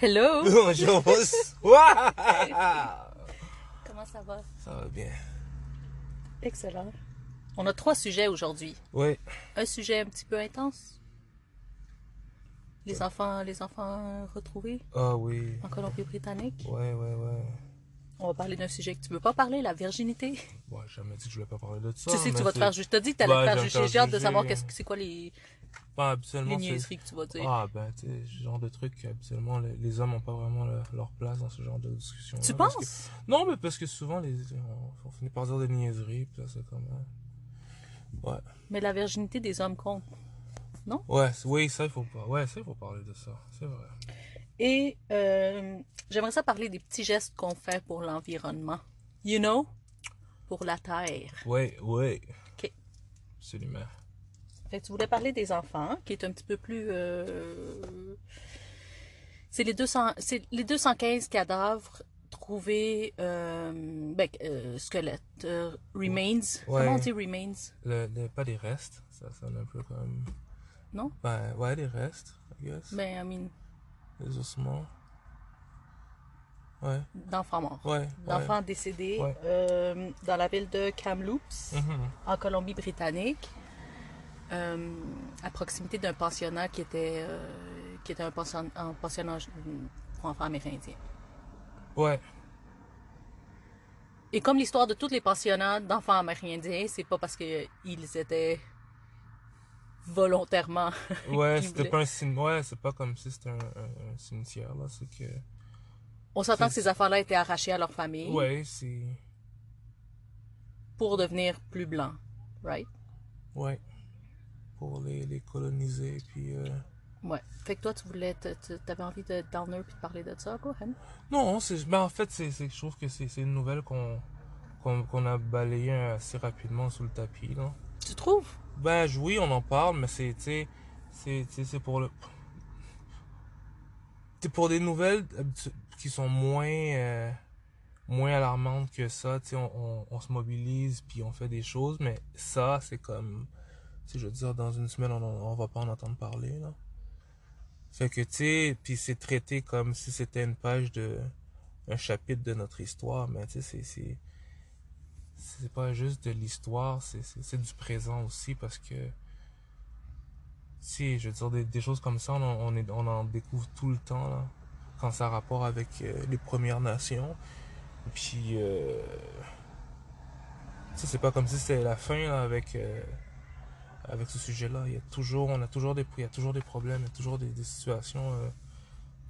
Hello! Bonjour, Wow! Comment ça va? Ça va bien. Excellent. On a trois sujets aujourd'hui. Oui. Un sujet un petit peu intense. Les enfants, les enfants retrouvés Ah oui. en Colombie-Britannique. Ouais, ouais, ouais. On va parler d'un sujet que tu veux pas parler, la virginité. J'ai jamais dit que je voulais pas parler de ça. tu sais que tu vas te faire juger. T'as dit que t'allais Ouais, te faire je juger. J'ai hâte de savoir qu'est-ce que c'est quoi les, Pas dire. Ah, ben, tu sais, ce genre de truc, habituellement, les, les hommes ont pas vraiment le- leur place dans ce genre de discussion. tu penses? Non, mais parce que souvent, les, on, on finit par dire des niaiseries, puis là, c'est comme. euh, Ouais. Mais la virginité des hommes compte. Ouais, c'est- oui, ça, il faut pas. Ouais, ça, il faut parler de ça. C'est vrai. Et euh, j'aimerais ça parler des petits gestes qu'on fait pour l'environnement. You know? Pour la terre. Oui, oui. OK. Absolument. Fait que tu voulais parler des enfants, qui est un petit peu plus. euh, C'est les 200, c'est les 215 cadavres trouvés, euh, ben, euh, squelettes, euh, remains. Ouais. Comment on dit remains? Le, le- pas des restes, ça sonne un peu comme. Non? Ben, ouais, des restes, I guess. Ben, I mean, Les ossements. Ouais, d'enfants morts. ouais. D'enfants décédés euh, dans la ville de Kamloops. Mhm. en Colombie-Britannique, euh, à proximité d'un pensionnat qui était, euh, qui était un, pension- un pensionnat euh, pour enfants amérindiens. Ouais, Et comme l'histoire de tous les pensionnats d'enfants amérindiens, c'est pas parce qu'ils étaient volontairement. ouais, c'était voulaient. pas un cimetière. Ouais, c'est pas comme si c'était un, un- un cimetière, là. C'est que. On s'entend que ces affaires-là étaient arrachées à leur famille Ouais, c'est. pour devenir plus blancs, right? Ouais. Pour les, les coloniser, puis. euh, Ouais. Fait que toi, tu voulais, te- te- t'avais envie de downer puis de parler de ça, quoi, Hen? Non, c'est. Ben, en fait, c'est, je trouve que c'est, une nouvelle qu'on, qu'on, a balayée assez rapidement sous le tapis, là. Tu trouves? Ben je- oui, on en parle, mais c'est, tu sais, c'est, tu sais, c'est pour le, c'est pour des nouvelles qui sont moins, euh, moins alarmantes que ça. Tu sais, on, on, on se mobilise puis on fait des choses, mais ça, c'est comme, je veux dire, dans une semaine, on, on va pas en entendre parler là. Fait que tu sais, puis c'est traité comme si c'était une page de, un chapitre de notre histoire, mais tu sais, c'est, c'est pas juste de l'histoire, c'est, du présent aussi parce que si je veux dire des, choses comme ça, on, on, en découvre tout le temps là, quand ça a rapport avec euh, les Premières Nations. Puis euh, c'est pas comme si c'était la fin avec euh, avec ce sujet-là. Il y a toujours, on a toujours des, il y a toujours des problèmes, il y a toujours des, des situations euh,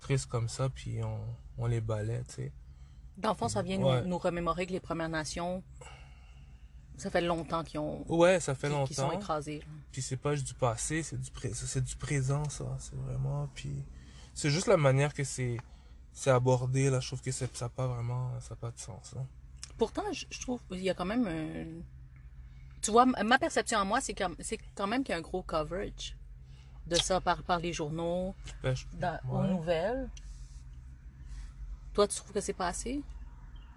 tristes comme ça, puis on, on les balaie, tu sais. Dans le fond, ça vient Ouais. nous, nous remémorer que les Premières Nations, ça fait longtemps qu'ils ont, Ouais, ça fait qu'ils sont longtemps. écrasés. Puis c'est pas juste du passé, c'est du, pré- c'est du présent, ça. C'est vraiment. Puis c'est juste la manière que c'est c'est abordé, là. Je trouve que ça n'a pas vraiment. Ça pas de sens, là. Pourtant, je, je trouve qu'il y a quand même un... Tu vois, ma perception à moi, c'est quand, c'est quand même qu'il y a un gros coverage de ça par, par les journaux, Ben, je- dans, aux nouvelles. Toi, tu trouves que c'est pas assez?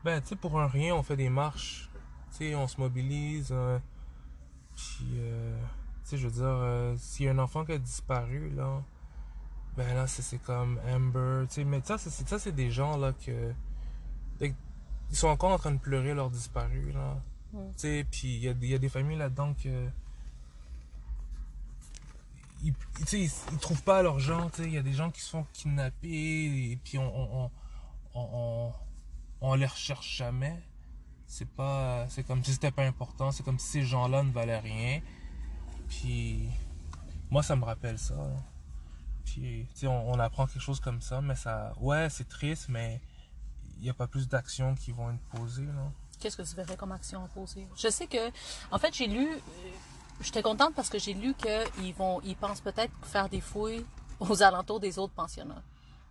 Ben, tu sais, pour un rien, on fait des marches. Tu sais, on se mobilise. euh, puis, euh, tu sais, je veux dire, euh, s'il y a un enfant qui a disparu, là, ben là, c'est comme Amber. Tu sais, mais ça, c'est ça, c'est des gens, là, que. Ils sont encore en train de pleurer leur disparu, là. Puis il y, a des- familles là-dedans que. Ils, ils, trouvent pas tu sais. Il y a des gens qui se font kidnapper, et puis on, on, on, les recherche jamais. C'est pas. C'est comme si c'était pas important. C'est comme si ces gens-là ne valaient rien. Puis. Moi, ça me rappelle ça. Puis, on apprend quelque chose comme ça, mais ça. Ouais, c'est triste, mais il n'y a pas plus d'actions qui vont être posées, là. Qu'est-ce que tu verrais comme action à poser? Je sais que, en fait, j'ai lu, euh, j'étais contente parce que j'ai lu qu'ils vont, ils pensent peut-être faire des fouilles aux alentours des autres pensionnats.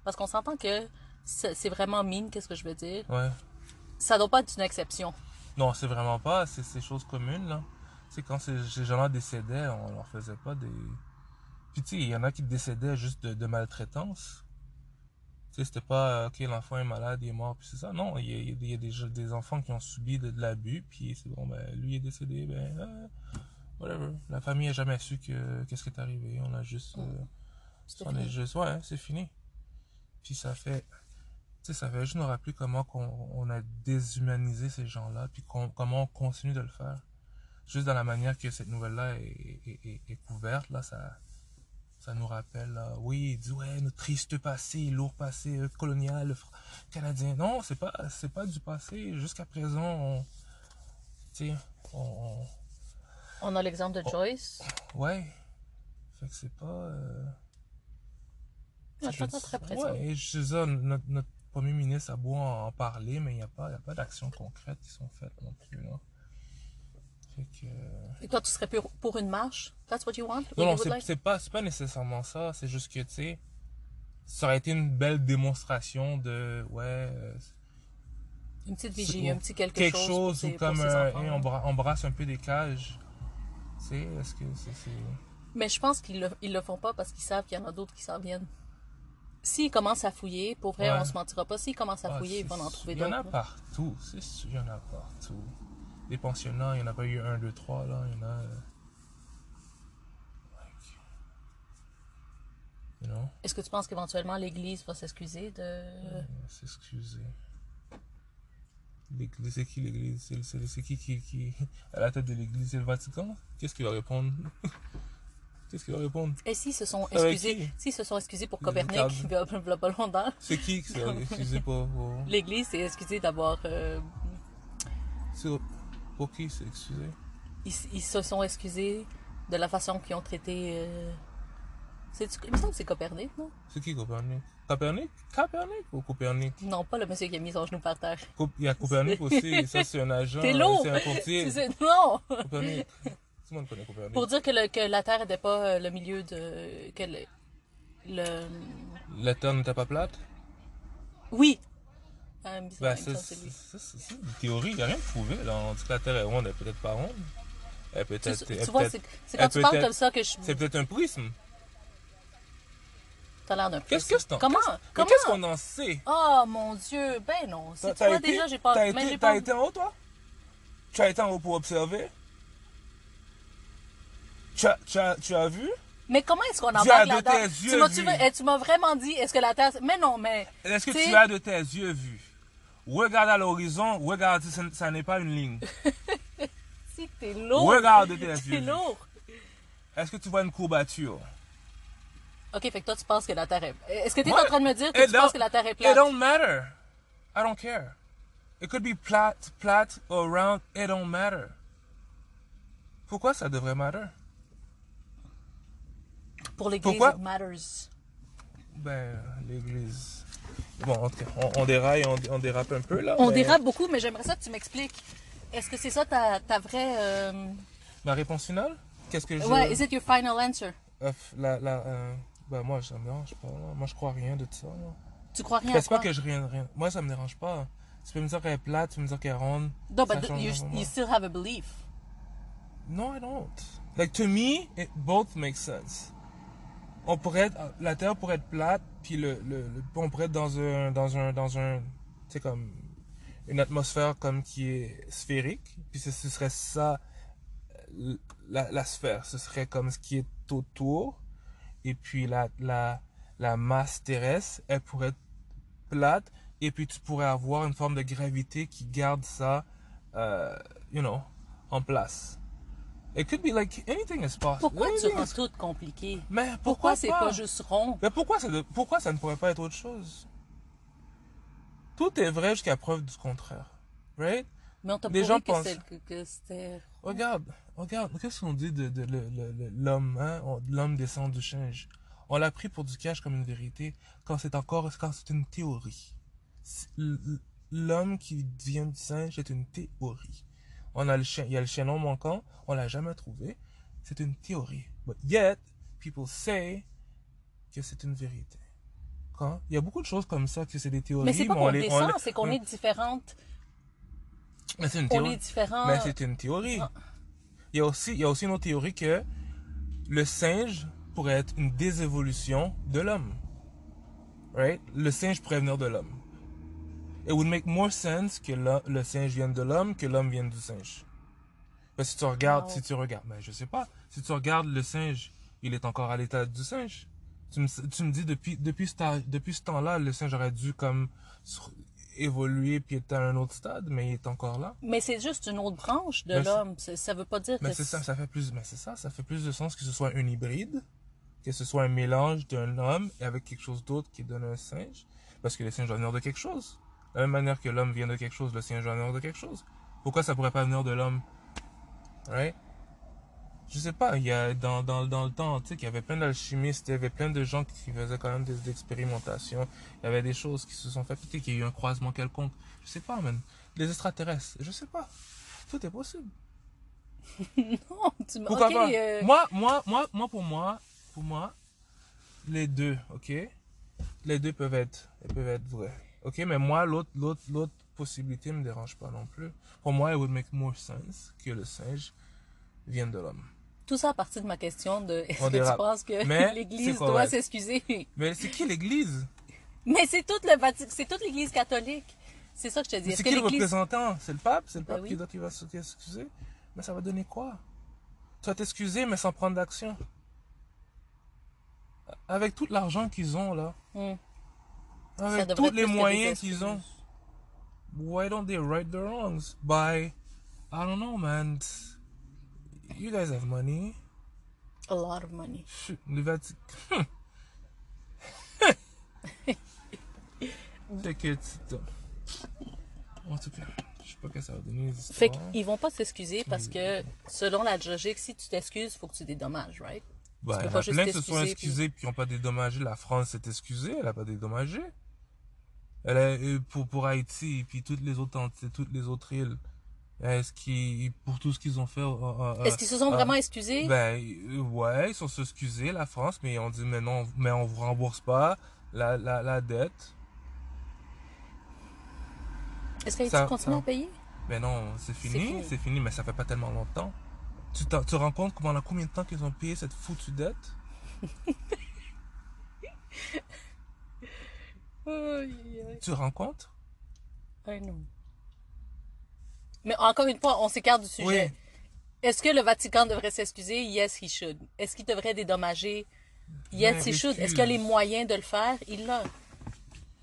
Parce qu'on s'entend que c'est c'est vraiment mine, qu'est-ce que je veux dire? Ouais. Ça doit pas être une exception. Non, c'est vraiment pas. C'est ces choses communes, là. Tu sais, quand ces, ces gens-là décédaient, on leur faisait pas des. Puis, tu sais, il y en a qui décédaient juste de, de maltraitance. Tu sais, c'était pas, euh, ok, l'enfant est malade, il est mort, puis c'est ça. Non, il y a, il y a des- enfants qui ont subi de, de l'abus, puis c'est bon, ben, lui est décédé, ben, euh, whatever. La famille a jamais su que qu'est-ce qui est arrivé. On a juste. euh, on est juste. Ouais, c'est fini. Puis ça fait, tu sais, ça fait juste nous rappeler comment qu'on, on a déshumanisé ces gens-là, puis qu'on- comment on continue de le faire. Juste dans la manière que cette nouvelle-là est, est, est- est couverte, là, ça, ça nous rappelle, là, oui, il dit, ouais, notre triste passé, lourd passé euh, colonial canadien. Non, c'est pas, c'est pas du passé. Jusqu'à présent, on, tu sais, on, on- On a l'exemple de Joyce. ouais. Fait que c'est pas, euh, Ah, je suis très. Ouais, et je sais ça, notre, notre premier ministre a beau en, parler, mais il n'y a pas, y a pas d'actions concrètes qui sont faites non plus, là. Que... Et toi, tu serais pour, pour une marche? That's what you want? Non, c'est like? pas, nécessairement ça. C'est juste que, tu sais, ça aurait été une belle démonstration de, ouais, euh, Une petite vigie, ou- un petit quelque, quelque chose. chose, pour ou comme euh, enfants. on, bra- on brasse un peu des cages. Tu sais, est-ce que c'est... Mais je pense qu'ils le, ils le font pas parce qu'ils savent qu'il y en a d'autres qui s'en viennent. S'ils commencent à fouiller, pour vrai, Ouais. on se mentira pas. S'ils commencent à Ah, fouiller, ils vont en trouver Il y en a d'autres. partout, c'est sûr, il y en a partout. Des pensionnats, il n'y en a pas eu un, deux, trois, là, il y en a... euh, like, you know, Est-ce que tu penses qu'éventuellement l'Église va s'excuser de. euh, s'excuser. L'église, c'est qui l'église? C'est c'est- c'est qui qui, qui à la tête de l'église C'est le Vatican? Qu'est-ce qu'il va répondre? Qu'est-ce qu'il va répondre? Et s'ils se sont excusés, s'ils se sont excusés pour Copernic, il a pas longtemps, C'est qui qui s'est excusé pour... pour... l'Église s'est excusée d'avoir. euh, c'est- Pour qui s'est excusé? Ils, ils se sont excusés de la façon qu'ils ont traité. euh, c'est- Il me semble que c'est Copernic, non? C'est qui Copernic? Copernic? Copernic ou Copernic? Non, pas le monsieur qui a mis son genou par terre. Cop- Il y a Copernic aussi, ça c'est un agent, T'es euh, lourd! c'est un courtier. C'est- Non! Copernic. Tout le monde connaît Copernic. Pour dire que, le- que la Terre n'était pas euh, le milieu de. que le. le- La Terre n'était pas plate? Oui! Ah, Ben, c'est que une théorie, il n'y a rien de prouvé. Là. On dit que la Terre est ronde, elle est peut-être pas ronde. Elle peut Tu, être. tu elle vois, peut c'est être- quand tu peut parles être- comme ça que je. C'est peut-être un prisme. T'as l'air d'un Qu'est-ce prisme. que qu'est-ce- mais Comment? Qu'est-ce qu'on en sait? Oh mon dieu, ben non. Si tu vois déjà, j'ai pas. T'as été, pas. été en haut, toi? Tu as été en haut pour observer? Tu as, tu, as, tu as vu? Mais comment est-ce qu'on embarque de là-dedans? Tu m'as eh, tu m'as vraiment dit, est-ce que la Terre. Mais non, mais. Est-ce que tu as de tes yeux vu Regarde à l'horizon, regarde, ça, ça n'est pas une ligne. Si t'es lourd. Regarde de tes yeux. lourd. Est-ce que tu vois une courbature? Ok, fait que toi, tu penses que la Terre est. Est-ce que t'es Moi, en train de me dire que it tu penses que la Terre est It plate? don't matter. I don't care. It could be flat, flat or round. It don't matter. Pourquoi ça devrait matter? Pour l'Église, Pourquoi? it matters. Ben, l'église. Bon, en tout cas, on, on déraille, on, on dérape un peu là. On mais dérape beaucoup, mais j'aimerais ça que tu m'expliques. Est-ce que c'est ça ta, ta vraie. euh, Ma réponse finale? Qu'est-ce que je. Ouais, is it your final answer? Euh, la, la, euh, ben, moi, ça me dérange pas. là. Moi, je crois rien de ça. là. Tu crois rien Ben, c'est pas que je rien, rien. Moi, ça me dérange pas. Tu peux me dire qu'elle est plate, tu peux me dire qu'elle est ronde. No, ça but change you, you still have a belief. No, I don't. Like, to me, it both make sense. On pourrait la Terre pourrait être plate, puis le, le, on pourrait être dans un, dans un, dans un, comme, une atmosphère comme qui est sphérique, puis ce, ce serait ça, euh, la, la sphère, ce serait comme ce qui est autour, et puis la, la, la masse terrestre, elle pourrait être plate, et puis tu pourrais avoir une forme de gravité qui garde ça, euh, you know, en place. It could be like anything is possible. Pourquoi tu rends is- tout compliqué? Mais Pourquoi pourquoi, c'est pas? juste rond? Mais pourquoi ça, de- pourquoi ça ne pourrait pas être autre chose? Tout est vrai jusqu'à preuve du contraire. Right? Mais on t'a prouvé gens que, pensent- que, c'était... Regarde, regarde, qu'est-ce qu'on dit de, l'homme, hein? L'homme descend du singe. On l'a pris pour du cash comme une vérité quand c'est encore, quand c'est une théorie. L'homme qui vient du singe est une théorie. On a le chien, il y a le chaînon manquant, on l'a jamais trouvé. C'est une théorie. But yet, people say que c'est une vérité. Quand? Il y a beaucoup de choses comme ça que c'est des théories. Mais c'est pas on qu'on descend, c'est qu'on est différentes. Mais c'est une On théorie. est différents. Mais c'est une théorie. Ah. Il y a aussi, il y a aussi une autre théorie que le singe pourrait être une désévolution de l'homme. Right? Le singe pourrait venir de l'homme. It would make more sense que le, le singe vienne de l'homme que l'homme vienne du singe. Que si tu regardes, Wow. si tu regardes, mais je sais pas, si tu regardes le singe, il est encore à l'état du singe. Tu me, tu me dis, depuis, depuis ce, temps- depuis ce temps-là, le singe aurait dû comme évoluer puis être à un autre stade, mais il est encore là. Mais c'est juste une autre branche de l'homme. Ça veut pas dire que c'est ça, ça fait plus, mais c'est ça, ça fait plus de sens que ce soit un hybride, que ce soit un mélange d'un homme et avec quelque chose d'autre qui donne un singe, parce que le singe doit venir de quelque chose. De la même manière que l'homme vient de quelque chose, le singe doit venir de quelque chose. Pourquoi ça pourrait pas venir de l'homme? Right? Je sais pas, il y a, dans, dans, dans le temps antique, il y avait plein d'alchimistes, il y avait plein de gens qui faisaient quand même des expérimentations, il y avait des choses qui se sont faites, peut-être qu'il y a eu un croisement quelconque. Je sais pas, man. Les extraterrestres, je sais pas. Tout est possible. non, tu me... Pourquoi ok, pas? euh, Moi, moi, moi, moi, pour moi, pour moi, les deux, ok? Les deux peuvent être, ils peuvent être vrais, ok Mais moi, l'autre, l'autre, l'autre possibilité me dérange pas non plus. Pour moi, it would make more sense que le singe vienne de l'homme. Tout ça à partir de ma question de est-ce que tu penses que Mais l'Église doit s'excuser? Mais c'est qui l'Église? Mais c'est toute le Vatican, c'est toute l'Église catholique. C'est ça que je te dis. C'est qui le représentant? C'est le pape? C'est le Ben pape oui. qui doit qui va se- s'excuser? Mais ça va donner quoi? Tu vas t'excuser, mais sans prendre d'action. Avec tout l'argent qu'ils ont là. Hmm. Avec devrait tous les moyens qu'ils ont. Why don't they right their wrongs? By, I don't know, man. You guys have money. A lot of money. Le Vatican. Tu- En tout cas, je sais pas que ça va donner Fait qu'ils vont pas s'excuser parce que, selon la logique, si tu t'excuses, faut que tu dédommages, right? Peux il y en pas a juste plein qui se sont excusés puis qui n'ont pas dédommagé. La France s'est excusée, elle n'a pas dédommagé. Euh, pour, pour Haïti et puis toutes les autres, toutes les autres îles. Est-ce qu'ils, pour tout ce qu'ils ont fait. euh, euh, Est-ce qu'ils se sont euh, vraiment excusés? Ben, euh, ouais, ils sont excusés, la France, mais ils ont dit, mais non, mais on vous rembourse pas la, la, la dette. Est-ce qu'Haïti continue ça- à payer? Mais non, c'est fini, c'est fini, mais ça fait pas tellement longtemps. Tu t'en- tu te rends compte pendant combien de temps qu'ils ont payé cette foutue dette? Tu compte? I know. Mais encore une fois, on s'écarte du sujet. Est-ce que le Vatican devrait s'excuser? Yes, he should. Est-ce qu'il devrait dédommager? Yes, Ouais, he should. Est-ce qu'il a les moyens de le faire? Il l'a.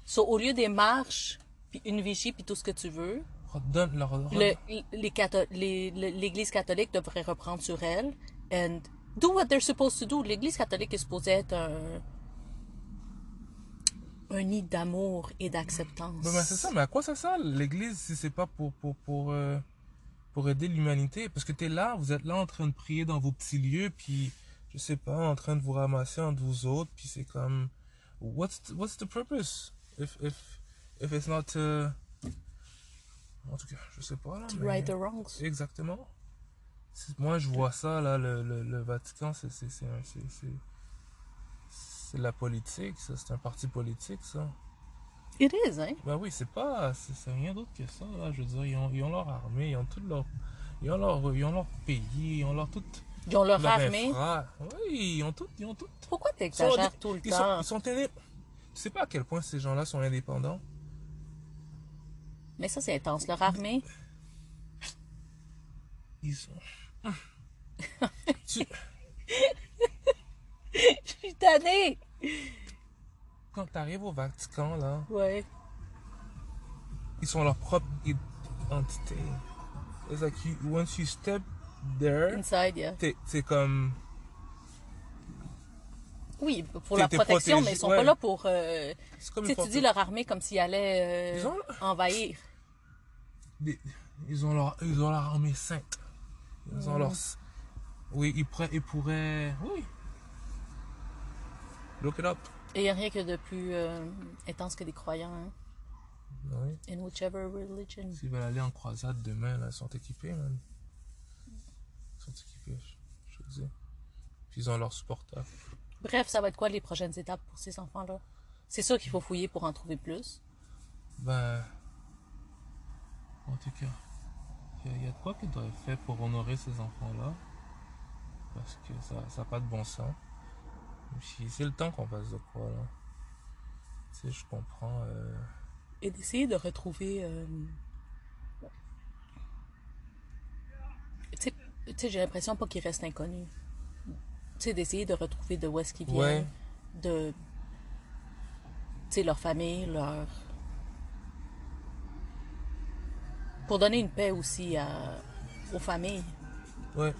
So, au lieu des marches, puis une vigie, puis tout ce que tu veux, Redonne leur. le- les catho- les- le- l'Église catholique devrait reprendre sur elle and do what they're supposed to do. L'Église catholique est supposée être un, un nid d'amour et d'acceptance. Ben, ben, c'est ça, mais à quoi ça sert l'église si c'est pas pour, pour, pour, euh, pour aider l'humanité? Parce que t'es là, vous êtes là en train de prier dans vos petits lieux, puis je sais pas, en train de vous ramasser entre vous autres, puis c'est comme. What's the, what's the purpose? If, if, if it's not to. En tout cas, je sais pas là. To mais- right the wrongs. Exactement. Moi, je vois ça, là, le, le, le Vatican, c'est c'est- c'est c'est- de la politique, ça. C'est un parti politique, ça. It is, hein? Ben oui, c'est pas. C'est rien d'autre que ça, là. Je veux dire, ils ont, ils ont leur armée, ils ont tout leur. Ils ont leur, ils ont leur pays, ils ont leur tout. Ils ont leur, leur armée. infra. Oui, ils ont tout. Ils ont tout. Pourquoi t'exagères tout le ils temps? Sont, ils sont indép- Tu sais pas à quel point ces gens-là sont indépendants? Mais ça, c'est intense. Leur armée, Ils sont. tu, je suis tannée! Quand t'arrives au Vatican, là, Ouais. ils sont leur propre entité. It's like you, once you step there, Inside, yeah. t'es- c'est comme. Oui, pour T'es- la t'es protection, mais ils sont ouais. pas là pour... euh, comme Tu tu dis leur armée comme s'ils allaient euh, Ils ont- envahir. des- ils ont leur ils ont leur armée sainte ils ont leur oui ils pourraient ils pourraient oui look it up Et il n'y a rien que de plus euh, intense que des croyants, hein? oui In whichever religion. s'ils veulent aller en croisade demain là ils sont équipés man ils sont équipés je, te dis puis ils ont leur supporters Bref, ça va être quoi les prochaines étapes pour ces enfants-là? C'est sûr qu'il faut fouiller pour en trouver plus. ben en tout cas il y, a- il y a de quoi qui doit être fait pour honorer ces enfants là parce que ça ça n'a pas de bon sens c'est le temps qu'on fasse de quoi là tu sais je comprends euh, Et d'essayer de retrouver... euh, Tu sais- j'ai l'impression pas qu'ils restent inconnus. Tu sais, d'essayer de retrouver de où est-ce qu'ils viennent. Ouais. de, tu sais, leur famille, leur... Pour donner une paix aussi à, aux familles. Ouais.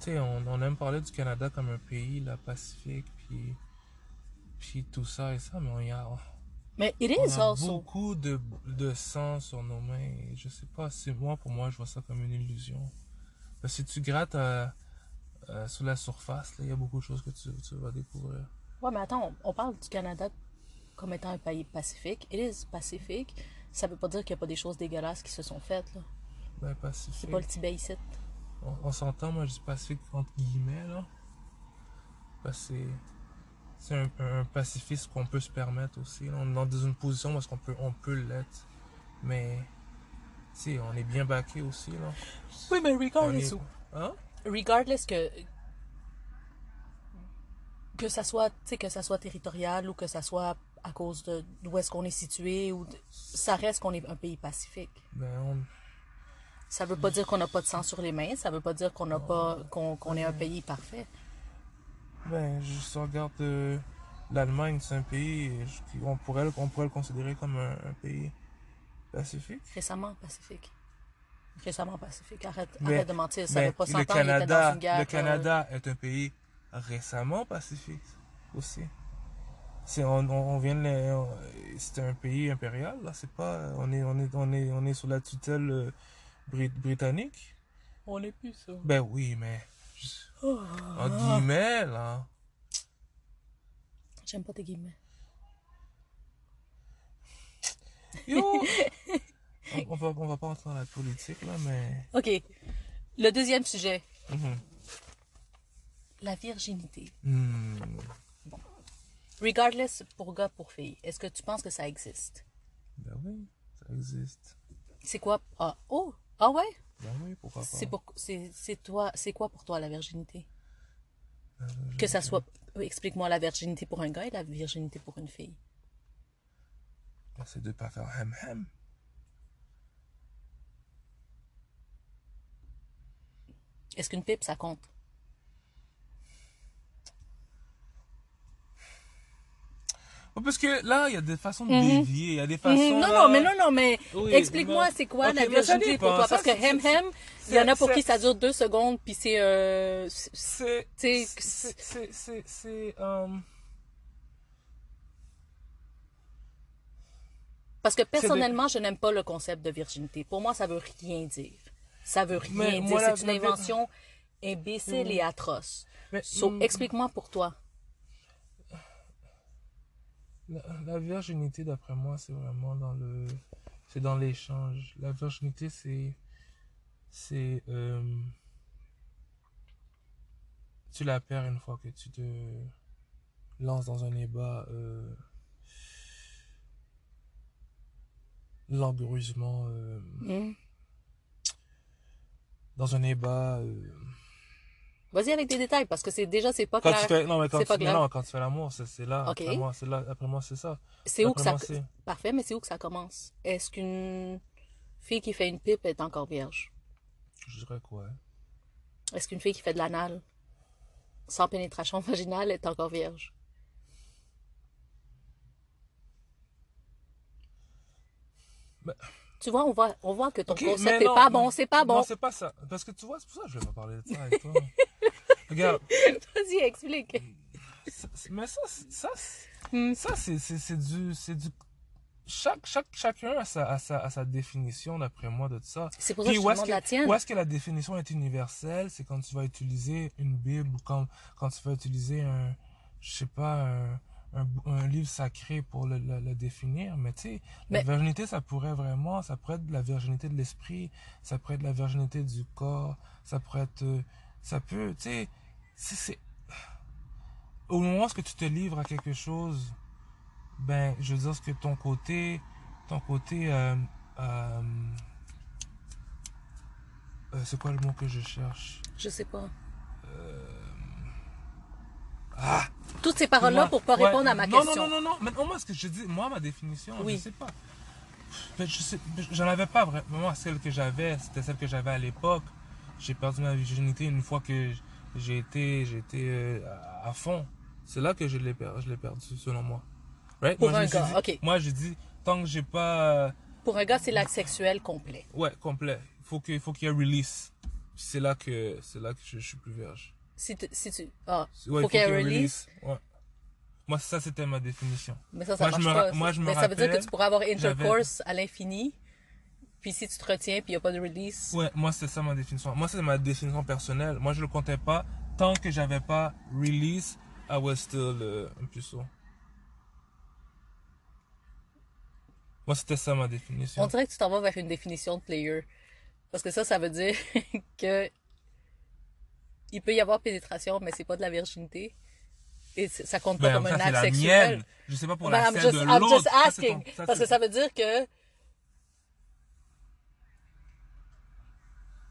Tu sais, on, on aime parler du Canada comme un pays, la Pacifique, puis, puis tout ça et ça, mais on y a, Mais it on is a also. beaucoup de, de sang sur nos mains. et Je sais pas, c'est moi, pour moi, je vois ça comme une illusion. Parce que si tu grattes euh, euh, sous la surface, il y a beaucoup de choses que tu, tu vas découvrir. Ouais, mais attends, on, parle du Canada comme étant un pays pacifique. It is pacifique. Ça veut pas dire qu'il n'y a pas des choses dégueulasses qui se sont faites, là. Ben, C'est pas le Tibet ici. On, on s'entend, moi je dis pacifique entre guillemets, là. Parce que c'est- un, un, pacifisme qu'on peut se permettre aussi. là. On est dans une position où est-ce qu'on peut, on peut l'être. Mais, sais, on est bien baqué aussi, là. Oui, mais regardless. est- Hein? Regardless que. Que ça soit, tu sais, que ça soit territorial ou que ça soit à cause de d'où est-ce qu'on est situé, ou de- ça reste qu'on est un pays pacifique. Ben, on, Ça veut pas dire qu'on n'a pas de sang sur les mains, ça veut pas dire qu'on n'a pas qu'on est un pays parfait. ben, je regarde euh, l'Allemagne, c'est un pays, je- on pourrait, le- on pourrait le considérer comme un, un pays pacifique. Récemment pacifique. Récemment pacifique. Arrête, Mais- arrête de mentir, ça veut pas le s'entendre, il était dans Canada, une guerre. le euh, Canada est un pays récemment pacifique aussi. C'est on, on, vient c'est un pays impérial là, c'est pas on est on est on est on est sous la tutelle euh, brit- britannique? On n'est plus ça. Ben oui, mais Oh. en guillemets là. J'aime pas tes guillemets. Yo, on, on va on va pas entrer dans la politique là, mais OK. Le deuxième sujet. Mhm. La virginité. Hmm. Regardless pour gars, pour filles, est-ce que tu penses que ça existe? Ben oui, ça existe. C'est quoi? Ah, oh! Ah ouais? Ben oui, pourquoi pas. C'est pour, c'est, c'est toi, c'est quoi pour toi la virginité? La virginité. Que ça soit, explique-moi la virginité pour un gars et la virginité pour une fille. Ben, c'est de pas faire hem. Est-ce qu'une pipe, ça compte? Parce que là, il y a des façons de dévier, il y a des façons. Mhm. Non, là- non, mais non, non, mais Oui, explique-moi, c'est quoi Ok, la virginité pour toi? Ça, Parce que hem hem, il y en a pour qui ça dure deux secondes, puis c'est, euh, c'est- C'est. C'est. C'est. Euh, Parce que des- personnellement, je n'aime pas le concept de virginité. Pour moi, ça veut rien dire. Ça veut rien Mais dire. C'est une invention imbécile et atroce. Mais, So, mm, explique-moi pour toi. La, la virginité, d'après moi, c'est vraiment dans le. C'est dans l'échange. La virginité, c'est. C'est. euh, tu la perds une fois que tu te lances dans un débat. Euh, langoureusement. euh, Hmm? dans un débat. euh, Vas-y avec des détails, parce que c'est déjà, c'est pas Quand clair. tu fais, non, mais quand tu, pas mais non, quand tu fais l'amour, c'est là. Ok. Après moi, c'est là. Après moi, c'est ça. C'est où que ça... Moi, Parfait, mais c'est où que ça commence? Est-ce qu'une fille qui fait une pipe est encore vierge? Je dirais quoi? Est-ce qu'une fille qui fait de l'anal sans pénétration vaginale est encore vierge? Ben- Tu vois, on voit, on voit que ton concept n'est non, pas non. bon, c'est pas Non, bon. c'est pas ça. Parce que tu vois, c'est pour ça que je vais pas parler de ça avec toi. Regarde, Vas-y, explique. ça- mais ça, c'est- ça, Hmm. ça c'est c'est- du, c'est du. Chaque, chaque, chacun a sa, a sa, a sa définition, d'après moi, de ça. C'est pour ça que je demande la que, tienne. où est-ce que la définition est universelle? C'est quand tu vas utiliser une Bible ou quand, quand tu vas utiliser un, je sais pas, un, un, un livre sacré pour le, le, le définir. Mais tu sais, la virginité, ça pourrait vraiment, ça pourrait être la virginité de l'esprit, ça pourrait être la virginité du corps, ça pourrait être, euh, ça peut, tu sais, c'est, c'est, au moment où tu te livres à quelque chose, ben, je veux dire, ce que ton côté, ton côté, euh, euh, euh, c'est quoi le mot que je cherche? Je sais pas. Ah! Toutes ces paroles-là pour pas ouais, répondre à ma non, question. Non, non, non, non, mais moi, ce que je dis, moi, ma définition, Oui. je sais pas. Je sais, j'en avais pas vraiment. Moi, celle que j'avais, c'était celle que j'avais à l'époque. J'ai perdu ma virginité une fois que j'ai été, j'ai été euh, à- fond. c'est là que je l'ai per- je l'ai perdu, selon moi. Right? Pour moi, je un gars, ok. Moi, j'ai dit, tant que j'ai pas. Pour un gars, c'est l'acte sexuel complet. Ouais, complet. Faut que, faut qu'il y ait release. C'est là que, c'est là que je, je suis plus vierge. Si tu, si tu, ah, Ouais, faut qu'il y ait un release. Ouais. Moi, ça, c'était ma définition. Mais ça, ça Moi, je marche me pas. ra- moi, je me mais ça veut dire que tu pourrais avoir intercourse à l'infini. Puis si tu te retiens, puis il n'y a pas de release. Ouais, moi, c'est ça ma définition. Moi, c'est ma définition personnelle. Moi, je le comptais pas. Tant que j'avais pas release, I was still euh, un puceau. Moi, c'était ça ma définition. On dirait que tu t'en vas vers une définition de player. Parce que ça, ça veut dire que il peut y avoir pénétration, mais c'est pas de la virginité. Et ça compte pas Ben, comme ça, un acte sexuel. mienne. Je sais pas pour Ben, la I'm celle just, de I'm just Ça, asking. ton- ça, parce que ça veut dire que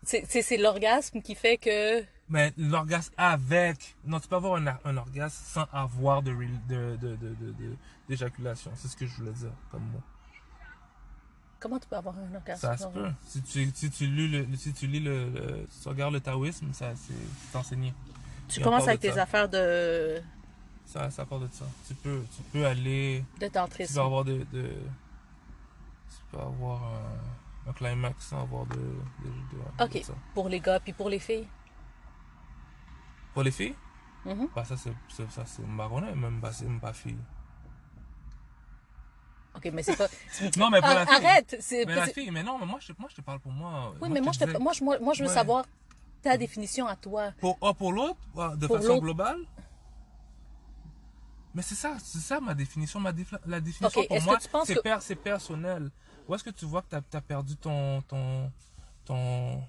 c'est l'orgasme qui fait que Mais l'orgasme avec. Non, tu peux avoir un, un orgasme sans avoir de rel- de- de- de- d'éjaculation. C'est ce que je voulais dire comme mot. Comment tu peux avoir un orgasme Ça se peut. Si tu, si tu lis le, si tu lis le, le- si tu regardes le taoïsme, ça, c'est enseigné. Tu commences avec tes ça. affaires de Ça, ça part de ça. Tu peux, tu peux aller, de tu tantrisme. peux avoir de, de tu peux avoir un, un climax sans avoir de, de, de- Ok. ça. Pour les gars puis pour les filles? Pour les filles, Mhm. bah ça c'est, c'est- ça c'est marronnet, même pas, c'est même pas fille. Ok, mais c'est pas. Non, mais pour Ah, la fille. arrête. c'est- Mais la fille, mais non, mais moi je, moi je te parle pour moi. Oui, Moi, mais moi je, te moi, je- moi, moi, je veux Ouais. savoir ta définition à toi. Pour, oh, pour l'autre, de Pour façon globale. Mais c'est ça, c'est ça ma définition. Ma la définition pour moi, c'est que- per- personnel. Où est-ce que tu vois que tu as, perdu ton. ton, ton...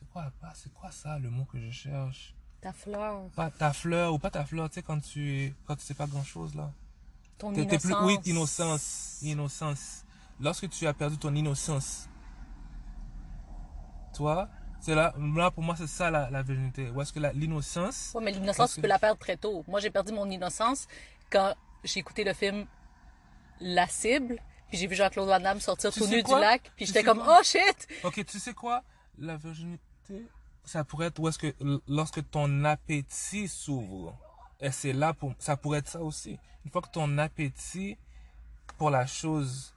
C'est quoi, pas- c'est quoi ça le mot que je cherche? Ta fleur, Pas ta fleur ou pas ta fleur, tu sais, quand tu quand tu sais pas grand chose là. Ton innocence. plus, oui, innocence. Innocence. Lorsque tu as perdu ton innocence, toi, c'est là, là pour moi c'est ça la, la virginité. Où est-ce que l'innocence, Ouais, mais l'innocence, tu que- peux la perdre très tôt. Moi, j'ai perdu mon innocence quand j'ai écouté le film La Cible, puis j'ai vu Jean-Claude Van Damme sortir Tu tout nu du lac, puis j'étais comme, oh shit! ok, tu sais quoi, la virginité, ça pourrait être où est-ce que l- lorsque ton appétit s'ouvre, et c'est là pour, ça pourrait être ça aussi. Une fois que ton appétit pour la chose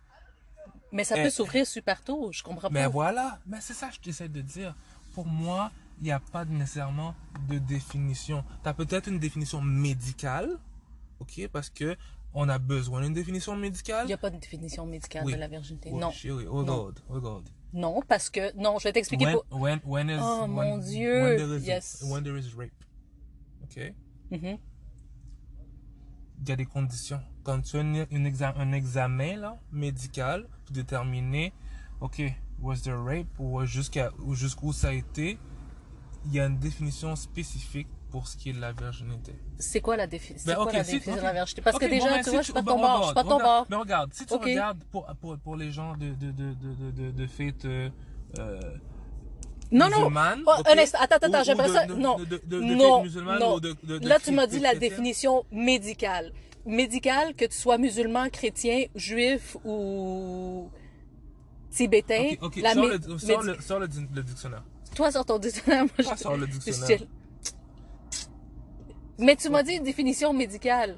Mais ça peut s'ouvrir super tôt, je comprends Mais pas. voilà, mais c'est ça que je t'essaie de dire. Pour moi, il n'y a pas nécessairement de définition. Tu as peut-être une définition médicale, ok, parce que on a besoin d'une définition médicale. Il n'y a pas de définition médicale Oui. de la virginité. Oh, non. chérie, oh Non. God, oh God. Non, parce que, non, je vais t'expliquer When, when, when is, Oh, when- mon Dieu, when there is, yes. when there is rape, ok, Mhm. Il y a des conditions. Quand tu as une- un examen là, médical pour déterminer, ok, was there rape ou jusqu'à jusqu'où ça a été, il y a une définition spécifique pour ce qui est de la virginité. C'est quoi la, défi- Ben, quoi ok, la si- définition de la virginité? Parce que bon, déjà, ben, tu si vois, je suis pas de ben, ton bord, je suis pas regarde, bord. Mais regarde, si tu regardes pour, pour, pour les gens de, de, de, de, de, de, de fêtes euh, Non, non. musulmanes, Oh, ok? un instant, attends, attends, j'aimerais ça. non. de- de- de non. non. Là, tu m'as dit la définition médicale. Médicale, que tu sois musulman, chrétien, juif ou tibétain. Ok, ok, la sors, le, sors, médi- le, sors le, di- le dictionnaire. Toi, sur ton dictionnaire, moi, Toi, je sors le dictionnaire. Mais tu m'as dit une définition médicale.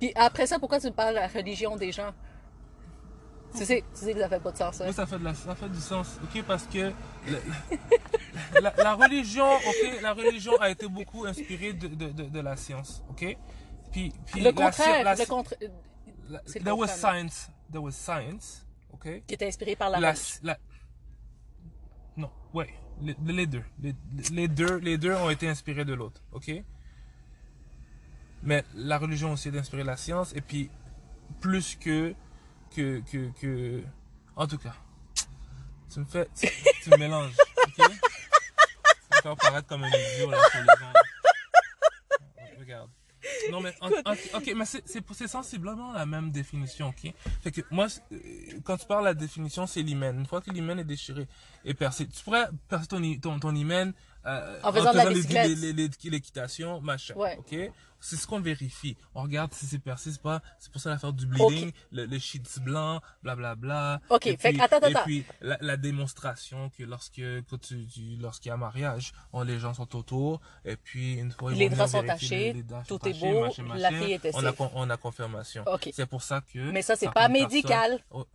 Puis après ça, pourquoi tu me parles de la religion des gens? Tu sais, tu sais que ça fait pas de sens. Oui, ça fait, de la, ça fait du sens, ok, parce que la, la religion, ok, la religion a été beaucoup inspirée de, de, de, de la science, ok? Puis, puis Le contraire, la- le le there was contraire. science, there was science, ok? qui est inspiré par la, La, non, ouais, les, les deux, les, les deux, les deux ont été inspirés de l'autre, ok? Mais la religion aussi est inspirée de la science et puis plus que que que que, en tout cas, tu me fais, tu, tu me mélanges, ok? Ça me paraître comme un idiot là sur les gens. Regarde. Non mais en- en- ok mais c'est sensiblement la même définition ok? Fait que moi euh, quand tu parles de la définition c'est l'hymen une fois que l'hymen est déchiré et percé tu pourrais percer ton ton, ton hymen euh, En faisant de la les- les- les- l'équitation, machin. Ouais. Ok? C'est ce qu'on vérifie. On regarde si c'est persiste pas. C'est pour ça l'affaire du bleeding, Ok. le, le sheets blanc, blablabla. Ok, Et fait puis- que- attends, Et attends. puis la, la démonstration que lorsque quand tu, tu- lorsqu'il y a mariage, on, les gens sont autour et puis une fois ils Les draps sont tachés, les- les tout sont est tachés, beau, machin, la machin. fille était on a, on a confirmation. Ok. C'est pour ça que. Mais ça, c'est pas médical. Oh,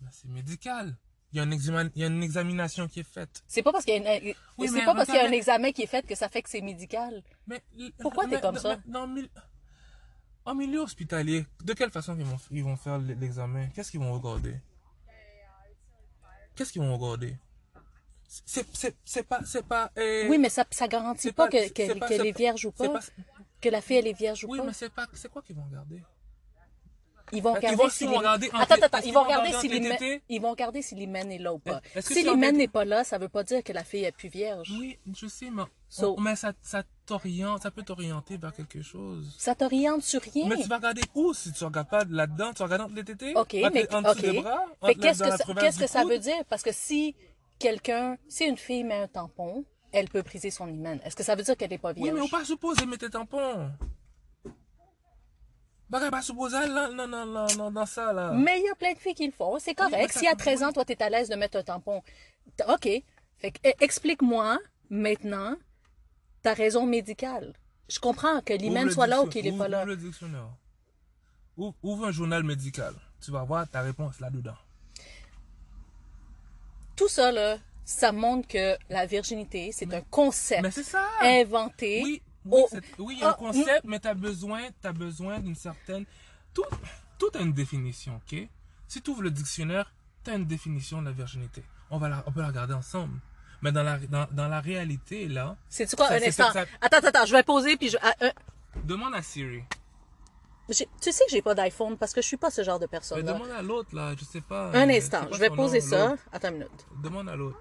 ben, c'est médical. Il y, a un examen, il y a une examination qui est faite. C'est pas parce qu'il y a, une- Oui, c'est mais pas parce qu'il y a un examen qui est fait que ça fait que c'est médical. Mais, Pourquoi t'es mais- comme mais- ça? mais en milieu hospitalier, de quelle façon ils vont, ils vont faire l'examen? Qu'est-ce qu'ils vont regarder? Qu'est-ce qu'ils vont regarder? C'est c'est- c'est pas c'est pas. euh, Oui, mais ça, ça garantit pas, que, est vierge ou pas, pas- que la fille elle est vierge ou Oui, pas. mais c'est pas c'est quoi qu'ils vont regarder? Ils vont regarder si vont regarder Attends, attends, ils vont regarder si en l'hymen ils vont regarder si l'hymen est là ou pas. Si l'hymen n'est pas là, ça veut pas dire que la fille est plus vierge. Oui, je sais, mais, So- mais ça, ça t'oriente, ça peut t'orienter vers quelque chose. Ça t'oriente sur rien. Mais tu vas regarder où si tu regardes pas là-dedans? Tu regardes entre les tétés? OK, Entre- mais en dessous OK. des bras? Entre- qu'est-ce que ça, qu'est-ce que veut dire? Parce que si quelqu'un, si une fille met un tampon, elle peut briser son hymen. Est-ce que ça veut dire qu'elle n'est pas Oui, vierge mais on pas supposé mettre tes tampons. Bah, pas supposé là, non, non, non, non, dans ça, là. Mais il y a plein de filles qui le font. C'est correct. Si à 13 ans, toi, tu es à l'aise de mettre un tampon. OK. Fait que, eh, explique-moi maintenant ta raison médicale. Je comprends que l'hymen soit là ou qu'il n'est pas là. Ouvre le dictionnaire. Ouvre, ouvre un journal médical. Tu vas voir ta réponse là-dedans. Tout ça, là, ça montre que la virginité, c'est un concept Mais ça! inventé. Oui, c'est- oui, il y a un Ah, concept, mais tu as besoin, t'as besoin d'une certaine. Tout, tout a une définition, ok? Si tu ouvres le dictionnaire, tu as une définition de la virginité. On, va la, on peut la regarder ensemble. Mais dans la, dans, dans la réalité, là, C'est-tu quoi, Ça, un c'est instant? ça- Attends, attends, je vais poser, puis je... ah, demande à Siri. Tu sais que j'ai pas d'iPhone parce que je suis pas ce genre de Mais personne. demande à l'autre, là, je sais pas. Un euh, instant, c'est je vais poser nom, ça. Attends une minute. Demande à l'autre.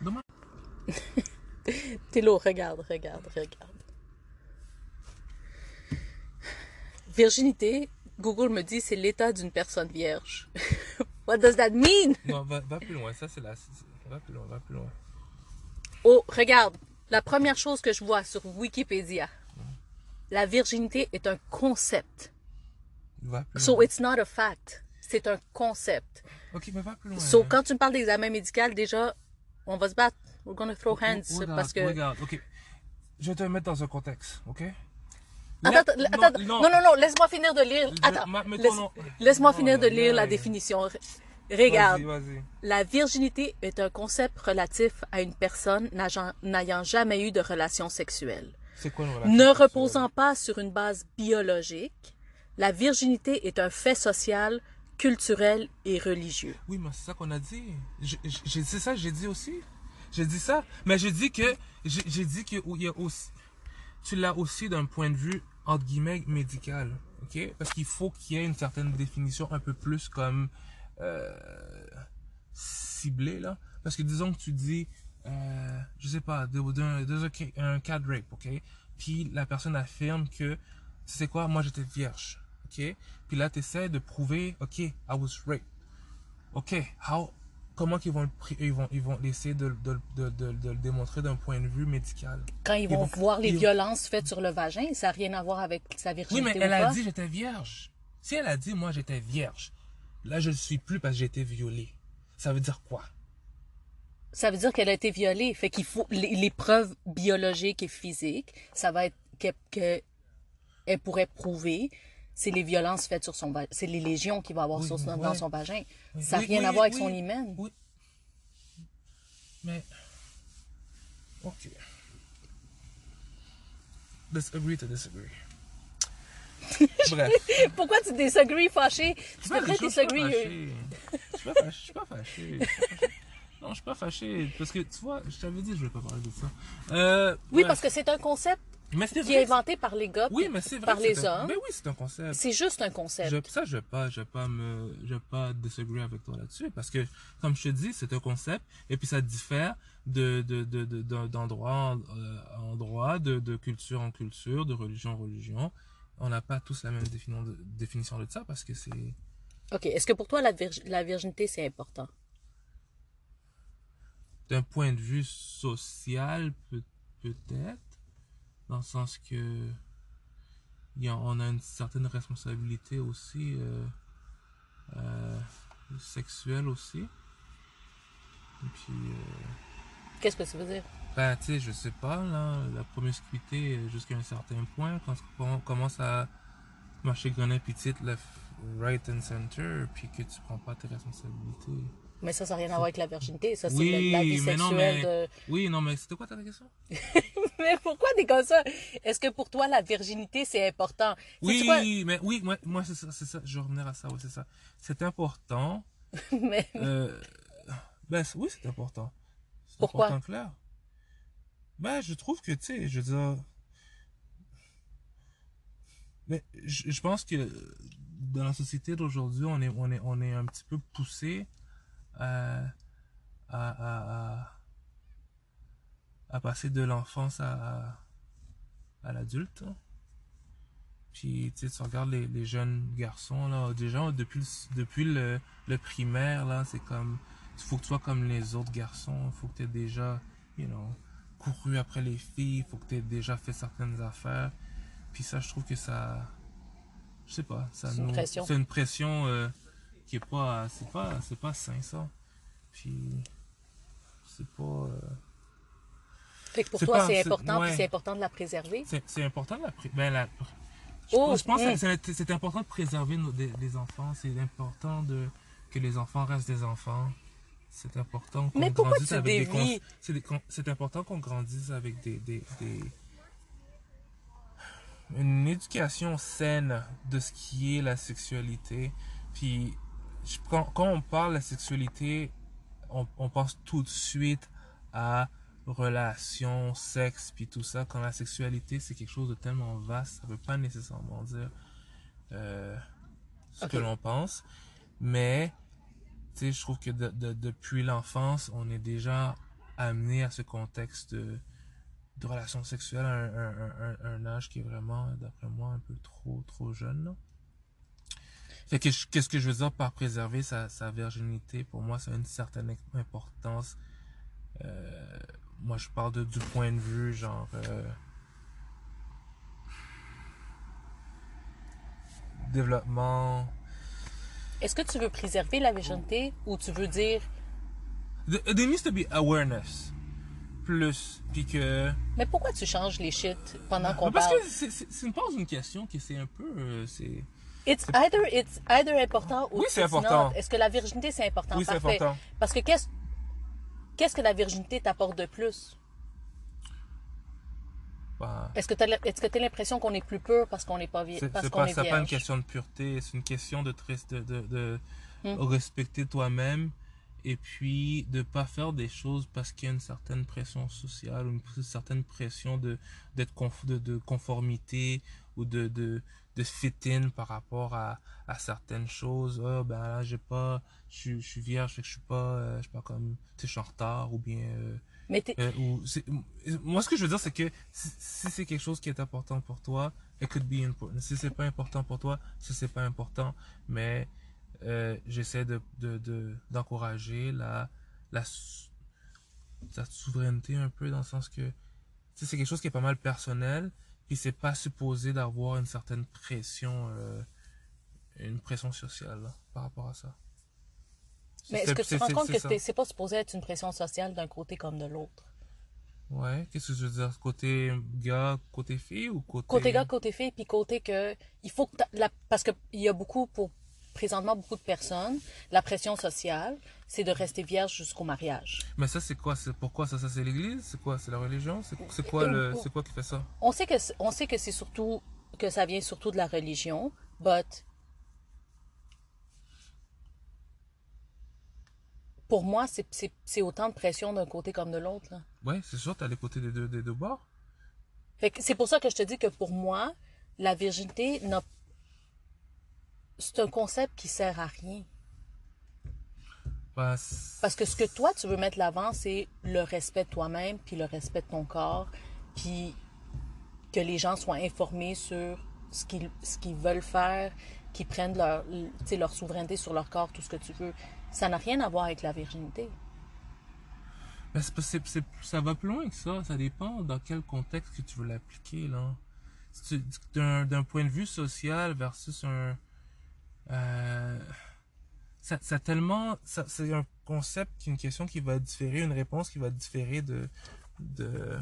Demande. T'es lourd, regarde, regarde, regarde. Virginité, Google me dit c'est l'état d'une personne vierge. What does that mean? Non, va, va plus loin. Ça, c'est la. Va plus loin, va plus loin. Oh, regarde, la première chose que je vois sur Wikipédia, la virginité est un concept. Va plus So loin. it's not a fact. C'est un concept. Ok, mais va plus loin. So hein. quand tu me parles d'examen médical, déjà, on va se battre. We're gonna throw hands Regarde, parce que. Regarde, ok. Je vais te mettre dans un contexte, ok? Attends, attends, non, non, non, laisse-moi finir de lire. Attends, laisse- laisse-moi finir de lire la définition. Regarde, la virginité est un concept relatif à une personne n'ayant- jamais eu de relation sexuelle. C'est quoi une relation Ne sexuelle? reposant pas sur une base biologique, la virginité est un fait social, culturel et religieux. Oui, mais c'est ça qu'on a dit. C'est ça, j'ai dit aussi. J'ai dit ça. Mais j'ai dit que. J'ai dit que il y a aussi. Tu l'as aussi d'un point de vue, entre guillemets, médical. OK? Parce qu'il faut qu'il y ait une certaine définition un peu plus comme. Euh, ciblée, là. Parce que disons que tu dis. Euh, je sais pas, d'un d'un- un cas de rape, OK? Puis la personne affirme que. C'est quoi? Moi, j'étais vierge. OK? Puis là, tu essaies de prouver, OK, I was raped. OK, how, comment qu'ils vont, ils vont, ils vont essayer de, de, de, de, le démontrer d'un point de vue médical? Quand ils vont vont- voir les ils- violences faites sur le vagin, ça n'a rien à voir avec sa Oui, virginité mais elle ou a dit j'étais vierge. Si elle a dit moi j'étais vierge, là je ne suis plus parce que j'ai été violée. Ça veut dire quoi? Ça veut dire qu'elle a été violée. Fait qu'il faut les, les preuves biologiques et physiques, ça va être que, que pourrait prouver c'est les violences faites sur son vagin, c'est les légions qu'il va avoir Oui, sur ouais. dans son vagin. Ça n'a Oui, rien oui, à voir avec oui, son hymen. Oui. Mais. Ok. Disagree to disagree. Bref. Pourquoi tu disagrees fâché? Tu devrais disagree. Je suis pas fâché. Je suis pas fâché. Non, je suis pas fâché. Parce que tu vois, je t'avais dit, je vais pas parler de ça. Euh, Oui, bref. parce que c'est un concept Mais c'est qui est inventé par les gars, Oui, mais c'est vrai. par les un- hommes. Mais oui, c'est un concept. C'est juste un concept. Je, ça, je vais pas, je vais pas me, je vais pas disagree avec toi là-dessus parce que, comme je te dis, c'est un concept et puis ça diffère de, de, de, de- d'un- d'endroit en euh, en endroit, de, de culture en culture, de religion en religion. On n'a pas tous la même définition de, ça parce que c'est, OK. Est-ce que pour toi, la, virgi- la virginité, c'est important? d'un point de vue social, peut, peut-être, dans le sens que on a une certaine responsabilité aussi euh, euh, sexuelle aussi. Et puis, euh, Qu'est-ce que ça veut dire? ben, tu sais, je sais pas, là, la promiscuité jusqu'à un certain point, quand on commence à marcher grenet petite, left, right and center, puis que tu prends pas tes responsabilités. Mais ça, ça n'a rien à voir avec la virginité. Ça, c'est Oui, la, la vie mais non, sexuelle mais- de... Oui, non, mais c'était quoi ta question? Mais pourquoi t'es comme ça? Est-ce que pour toi, la virginité, c'est important? Oui, quoi? mais oui, moi, moi c'est ça, ça, je vais revenir à ça, oui, c'est ça. C'est important, Mais euh, ben, oui, c'est important. Pourquoi? important, clair. Ben, je trouve que, tu sais, je veux dire, mais je, je pense que dans la société d'aujourd'hui, on est, on est, on est un petit peu poussé à, à, à, à, à passer de l'enfance à, l'adulte. Puis, tu regardes les, les jeunes garçons, là, déjà, depuis, le- depuis le, le primaire, là, c'est comme, il faut que tu sois comme les autres garçons, il faut que tu aies déjà, you know, couru après les filles, il faut que tu aies déjà fait certaines affaires. Puis ça, je trouve que ça, je sais pas, ça C'est une nous- pression. C'est une pression euh, qui est pas, c'est pas, c'est pas sain, ça. Puis, c'est pas... euh, fait que pour toi, c'est important, ouais. c'est important de la préserver. C'est, important de la, ben, la- je, Oh, pense- je pense mm. que c'est, c'est important de préserver nos, des- les enfants. C'est important de, que les enfants restent des enfants. C'est important qu'on grandisse avec des c'est, important qu'on grandisse avec des, des, des- une éducation saine de ce qui est la sexualité. Puis quand, quand on parle de la sexualité, on, on pense tout de suite à relations, sexe, puis tout ça. Quand la sexualité, c'est quelque chose de tellement vaste, ça veut pas nécessairement dire euh, ce que l'on pense. Mais, tu sais, je trouve que de- de- depuis l'enfance, on est déjà amené à ce contexte de, de relations sexuelles à un, un- un- un- un âge qui est vraiment, d'après moi, un peu trop, trop jeune. là. Fait que je- qu'est-ce que je veux dire par préserver sa, sa virginité? Pour moi, ça a une certaine importance. Euh, moi, je parle de, du point de vue, genre. euh, développement. Est-ce que tu veux préserver la virginité ou tu veux dire, There there needs to be awareness. Plus. Puis que. mais pourquoi tu changes les shit pendant qu'on Mais Parce parle? que c'est- une pose une question qui c'est un peu. euh, c'est It's either, it's either important ou Oui, c'est important. Est-ce que la virginité, c'est important? Oui, c'est important. Parce que qu'est-ce qu'est-ce que la virginité t'apporte de plus? pas. Est-ce que tu as l'impression qu'on est plus pur parce qu'on n'est pas, vi- C'est parce qu'on pas, est c'est pas une vierge? question de pureté, c'est une question de, de, de, de Hmm. respecter toi-même et puis de pas faire des choses parce qu'il y a une certaine pression sociale ou une certaine pression de d'être conf- de, de conformité ou de de de fit in par rapport à, à certaines choses ah ben là j'ai pas je suis- vierge fait que je suis pas euh, je suis pas comme tu sais je suis en retard ou bien euh, Mais euh, ou moi, ce que je veux dire, c'est que si, si c'est quelque chose qui est important pour toi, it could be important. Si c'est pas important pour toi, si c'est pas important, mais euh, j'essaie de de- de- d'encourager la la sa souveraineté un peu dans le sens que c'est quelque chose qui est pas mal personnel, puis c'est pas supposé d'avoir une certaine pression, euh, une pression sociale là, par rapport à ça. Mais est-ce que tu te rends compte que c'est pas supposé être une pression sociale d'un côté comme de l'autre? Ouais, qu'est-ce que je veux dire? Côté gars, côté fille ou côté. Côté gars, côté fille, puis côté que il faut que la, parce que il y a beaucoup pour présentement beaucoup de personnes, la pression sociale, c'est de rester vierge jusqu'au mariage. Mais ça, c'est quoi? C'est pourquoi ça Ça, c'est l'Église? C'est quoi? C'est la religion? C'est quoi le C'est quoi qui fait ça? On sait que on sait que c'est surtout que ça vient surtout de la religion, but pour moi, c'est- autant de pression d'un côté comme de l'autre. Ouais, c'est sûr, t'as les côtés des deux, des deux bords. C'est pour ça que je te dis que pour moi, la virginité, n'a- c'est un concept qui sert à rien. Parce que ce que toi, tu veux mettre l'avant, c'est le respect de toi-même, puis le respect de ton corps, puis que les gens soient informés sur ce qu'ils ce qu'ils veulent faire, qu'ils prennent leur, leur souveraineté sur leur corps, tout ce que tu veux. Ça n'a rien à voir avec la virginité. Mais c'est, ça va plus loin que ça. Ça dépend dans quel contexte que tu veux l'appliquer, là. D'un, d'un point de vue social versus un... euh, ça, ça tellement... Ça, c'est un concept, une question qui va différer, une réponse qui va différer de... de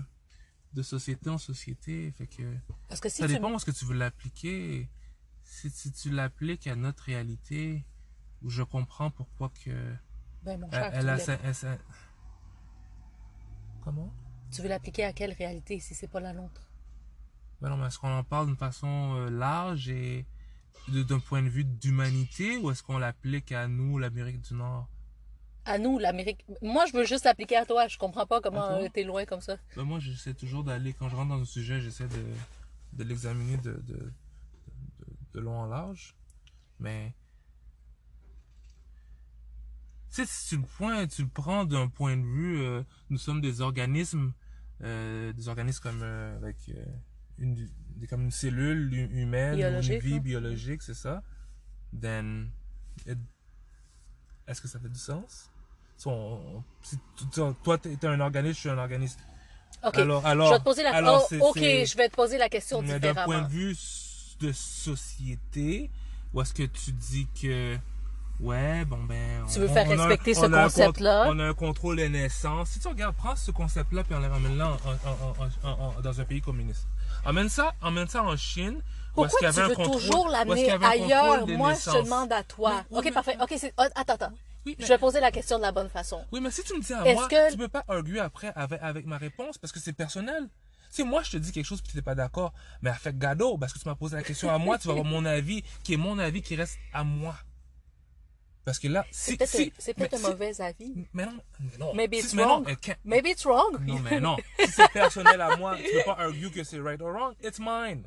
de société en société. Fait que... Parce que si Ça tu... dépend où est-ce que tu veux l'appliquer. Si, si tu l'appliques à notre réalité, je comprends pourquoi que Ben, mon cher, elle a voulais- sa- elle sa- Comment? Tu veux l'appliquer à quelle réalité si c'est pas la nôtre? Ben non, mais est-ce qu'on en parle d'une façon euh, large et d'un point de vue d'humanité ou est-ce qu'on l'applique à nous, l'Amérique du Nord? À nous, l'Amérique. Moi, je veux juste l'appliquer à toi. Je comprends pas comment euh, t'es loin comme ça. ben Moi, j'essaie toujours d'aller, quand je rentre dans un sujet, j'essaie de, de l'examiner de, de, de, long en large. Mais Tu sais, si tu le, point, tu le prends d'un point de vue, euh, nous sommes des organismes, euh, des organismes comme euh, avec une, comme une cellule hu- humaine, ou une vie là. biologique, c'est ça. Then, it- est-ce que ça fait du sens? Si on- si tu- tu- toi, t'es t'es un organisme, je suis un organisme. OK. Alors, alors, je vais te poser la alors, Oh, OK, je vais te poser la question mais d'un point différemment. de vue de société, ou est-ce que tu dis que, ouais, bon ben. Tu veux on- faire a un- respecter ce a un concept-là? con- On a un contrôle des naissances. Si tu regardes, prends ce concept-là puis on le ramène là en- en- en- en- en- dans un pays communiste. Emmène ça, emmène ça en Chine. Pourquoi qu'il y tu avait un veux contrôle- toujours l'amener ailleurs? Moi, je te demande à toi. Oui, OK, parfait. OK, c'est... oh, attends, attends. Oui, mais- Je vais poser la question de la bonne façon. Oui, mais si tu me dis à moi, que- tu peux pas arguer après avec, avec ma réponse? Parce que c'est personnel. Si moi je te dis quelque chose et tu n'es pas d'accord, mais fait gado, parce que tu m'as posé la question à moi, tu vas avoir mon avis, qui est mon avis qui reste à moi. Parce que là, C'est si, peut-être si- c'est peut-être mais un si- mauvais avis. Mais non, non. Maybe it's mais non, wrong. can't- Maybe it's wrong. non, mais non. Si c'est personnel à moi, tu peux pas argue que c'est right or wrong. It's mine.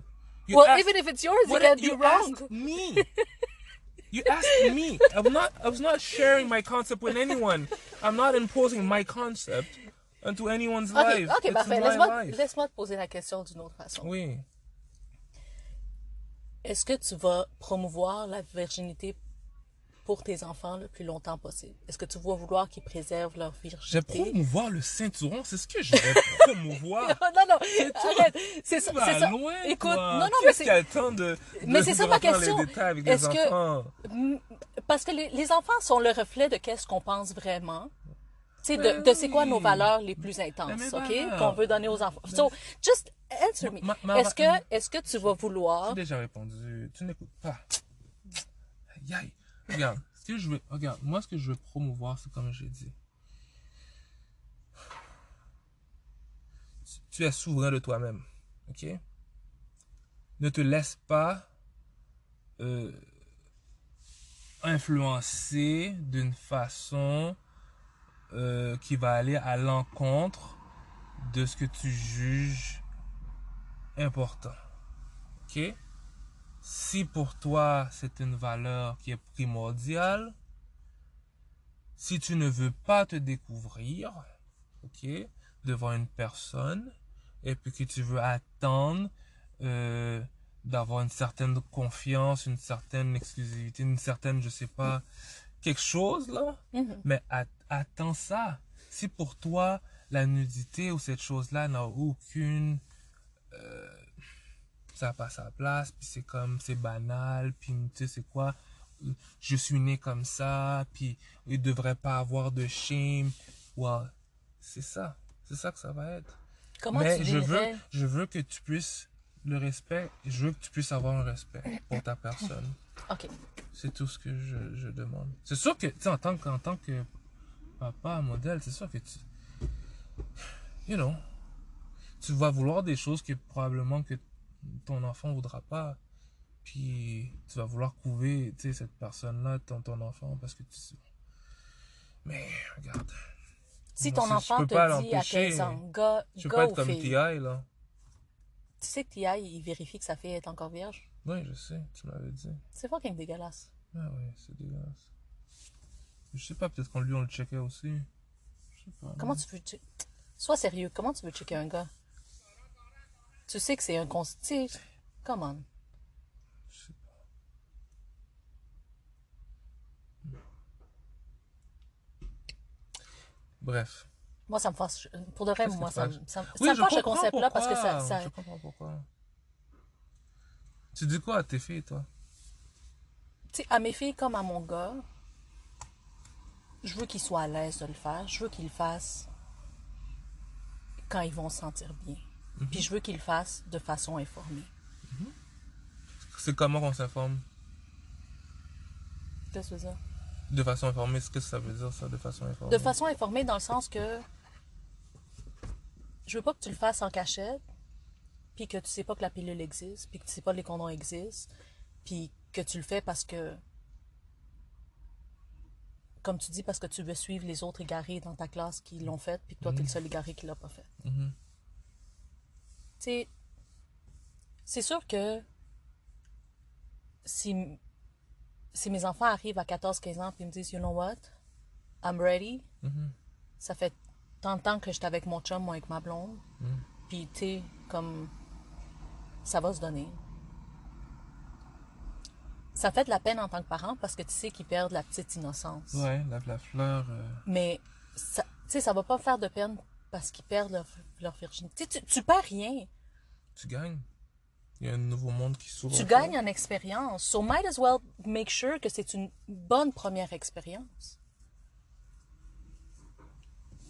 You Well, asked- even if it's yours, you What can you be wrong. me? You asked me. I'm not. I was not sharing my concept with anyone. I'm not imposing my concept onto anyone's OK, life. OK, It's parfait. Laisse-moi laisse-moi te poser la question d'une autre façon. Oui. Est-ce que tu vas promouvoir la virginité pour tes enfants le plus longtemps possible? Est-ce que tu vas vouloir qu'ils préservent leur Je vais virginité? promouvoir le ceinturon. C'est ce que je vais promouvoir. Ah, non, non, arrête. C'est ça. C'est ça. loin. Écoute, toi. non, non, mais c'est. le temps de. Mais c'est ça ma question. Est-ce que- Parce que les, les enfants sont le reflet de qu'est-ce qu'on pense vraiment. Tu sais, de, Ben de c'est quoi nos valeurs les plus intenses, Ben, OK? Qu'on veut donner aux enfants. So, just answer me. Est-ce que, est-ce que tu vas vouloir. J'ai déjà répondu. Tu n'écoutes pas. Aïe, aïe. Regarde, je veux, regarde, moi, ce que je veux promouvoir, c'est comme j'ai dit. Tu- Tu es souverain de toi-même. OK? Ne te laisse pas euh, influencer d'une façon euh, qui va aller à l'encontre de ce que tu juges important. OK? Si pour toi c'est une valeur qui est primordiale, si tu ne veux pas te découvrir, OK, devant une personne, et puis que tu veux attendre euh, d'avoir une certaine confiance, une certaine exclusivité, une certaine, je sais pas, quelque chose là, Mhm. mais at- attends ça. Si pour toi la nudité ou cette chose-là n'a aucune euh, ça n'a pas sa place, puis c'est comme, c'est banal, puis tu sais, c'est quoi, je suis né comme ça, puis il devrait pas avoir de shame. Ouais, c'est ça, c'est ça que ça va être. Comment Mais tu je veux, je veux que tu puisses le respect, je veux que tu puisses avoir un respect pour ta personne. OK. C'est tout ce que je, je demande. C'est sûr que, tu en tant que, en tant que papa, modèle, c'est sûr que tu, you know, tu vas vouloir des choses que probablement que ton enfant voudra pas. Puis tu vas vouloir couver, tu sais, cette personne-là, ton, ton enfant, parce que tu... Mais, regarde, Si Moi, ton je enfant peux te pas dit à l'empêcher, 15 ans, gars, je peux pas être comme T.I., là. tu sais que T.I., il vérifie que sa fille est encore vierge? Oui, je sais, tu m'avais dit. C'est fucking dégueulasse. Ah oui, c'est dégueulasse. Je sais pas, peut-être qu'on lui, on le checkait aussi. Je sais pas. Comment tu veux... Sois sérieux, comment tu veux checker un gars? Tu sais que c'est un... cons- Tu sais, come on. Je sais pas. Bref. Moi, ça me fâche. Pour de vrai, moi, ça, me- ça, Oui, ça me fâche ce concept-là parce que ça. ça- Je comprends pourquoi. Tu dis quoi à tes filles, toi? Tu sais, à mes filles comme à mon gars, je veux qu'ils soient à l'aise de le faire. Je veux qu'ils le fassent quand ils vont se sentir bien. Mhm. Puis je veux qu'ils le fassent de façon informée. C'est comment qu'on s'informe? Qu'est-ce que ça? De façon informée, ce que ça veut dire, ça, de façon informée? De façon informée dans le sens que je veux pas que tu le fasses en cachette, puis que tu sais pas que la pilule existe, puis que tu sais pas que les condoms existent, puis que tu le fais parce que comme tu dis parce que tu veux suivre les autres égarés dans ta classe qui l'ont fait, puis que toi tu es le seul égaré qui l'a pas fait. Mhm. Tu sais, c'est sûr que si, si mes enfants arrivent à 14-15 ans et me disent, you know what, I'm ready, Mhm. ça fait tant de temps que j'étais avec mon chum, moi avec ma blonde, puis tu sais, comme, ça va se donner. Ça fait de la peine en tant que parent parce que tu sais qu'ils perdent la petite innocence. Ouais, la, la fleur. euh, Mais ça, tu sais, ça va pas faire de peine parce qu'ils perdent leur, leur virginité. Tu, tu, perds rien. tu gagnes. Il y a un nouveau monde qui s'ouvre. Tu gagnes en expérience. So might as well make sure que c'est une bonne première expérience.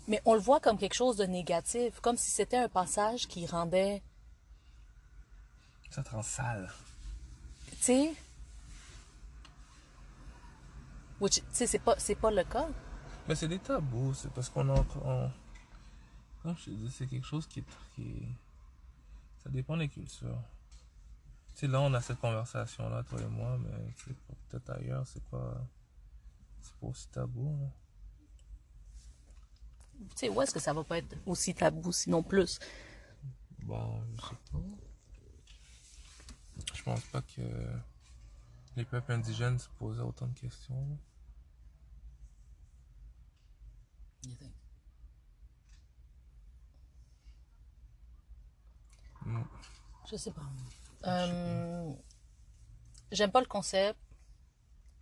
Mais on le voit comme quelque chose de négatif, comme si c'était un passage qui rendait, Ça te rend sale. tu sais, which, tu sais, c'est pas, c'est pas le cas. Mais c'est des tabous, c'est parce qu'on on- Comme je te dis, c'est quelque chose qui est, qui est- Ça dépend des cultures. Tu sais, là, on a cette conversation-là, toi et moi, mais tu sais, peut-être ailleurs, c'est pas. C'est pas aussi tabou. hein. Tu sais, où est-ce que ça va pas être aussi tabou, sinon plus? Bah, je sais pas. Je pense pas que les peuples indigènes se posaient autant de questions. Mm. Je sais pas. Euh, J'aime pas le concept.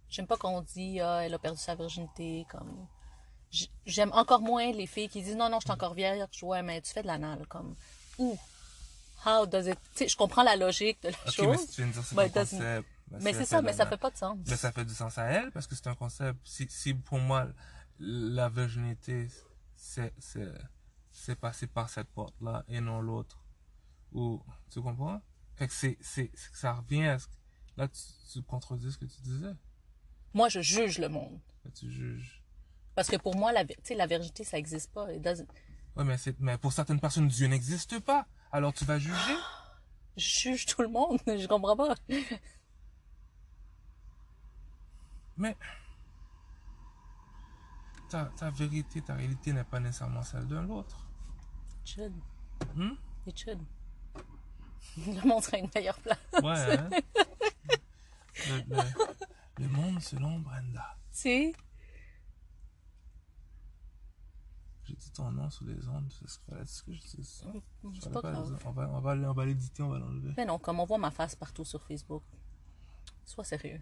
J'aime pas qu'on dit ah, elle a perdu sa virginité comme j'aime encore moins les filles qui disent non non je suis encore vierge ouais mais tu fais de l'anal comme où how does it tu sais je comprends la logique de la mais chose si tu viens de dire c'est un concept. bah, mais c'est ça mais ça fait pas de sens Mais ça fait du sens à elle parce que c'est un concept. Si, si pour moi, la virginité, c'est, c'est, c'est passé par cette porte-là et non l'autre. Ou, tu comprends? Fait que c'est, c'est, ça revient à ce que, là, tu, tu contredis ce que tu disais. moi je juge le monde Là, tu juges. parce que pour moi la la virginité ça existe pas Ouais, mais c'est, mais pour certaines personnes, Dieu n'existe pas. Alors tu vas juger? je juge tout le monde je comprends pas Mais, ta, ta vérité, ta réalité n'est pas nécessairement celle d'un l'autre. It should. Hmm? It should. Le monde serait une meilleure place Ouais, hein? le, le- le monde selon Brenda. tu sais J'ai dit ton nom sous les ondes, c'est ce que je dis ça? c'est pas grave. On va, on va, on va l'éditer, on va l'enlever. Mais non, comme on voit ma face partout sur Facebook. Sois sérieux.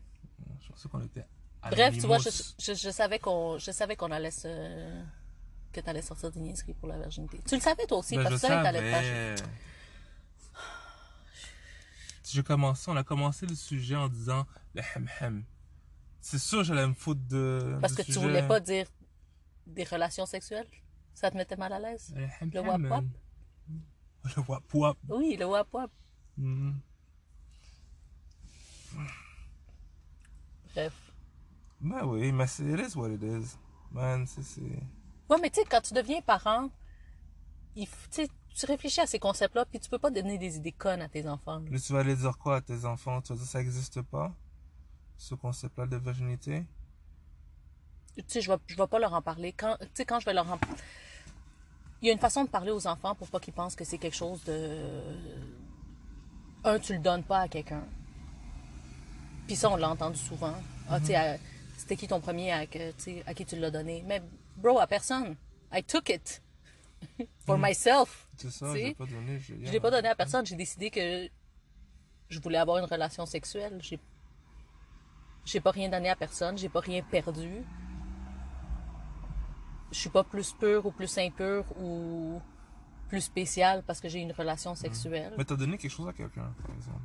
Je pensais qu'on était Bref, tu vois, je, je, je savais qu'on allait se que t'allais sortir des niaiseries pour la virginité. Tu le savais toi aussi, Ben, parce que tu savais que t'allais te J'ai commencé, on a commencé le sujet en disant le hem hem. C'est sûr, j'allais me foutre de. Parce du que tu sujet. voulais pas dire des relations sexuelles? Ça te mettait mal à l'aise? Le hem Le hem, wap man. Le wap wap. Oui, le wap wap. Mhm. Bref. Ben oui, mais c'est it is what it is. Man, c'est. Ouais, mais tu sais, quand tu deviens parent, il, tu réfléchis à ces concepts-là, puis tu peux pas donner des idées connes à tes enfants. Mais tu vas aller dire quoi à tes enfants? Tu vas dire ça n'existe pas Ce concept-là de virginité? Tu sais, je vais, je vais pas leur en parler. Quand, tu sais, quand je vais leur en Il y a une façon de parler aux enfants pour pas qu'ils pensent que c'est quelque chose de. Un, tu le donnes pas à quelqu'un. Puis ça, on l'a entendu souvent. Ah, tu sais, à- c'était qui ton premier à qui tu l'as donné? Mais, bro, à personne. I took it. For myself. C'est ça, je l'ai pas donné. Je l'ai pas donné à personne. J'ai décidé que je voulais avoir une relation sexuelle. J'ai, j'ai pas rien donné à personne. J'ai pas rien perdu. je suis pas plus pure ou plus impure ou plus spéciale parce que j'ai une relation sexuelle. Mais t'as donné quelque chose à quelqu'un, par exemple?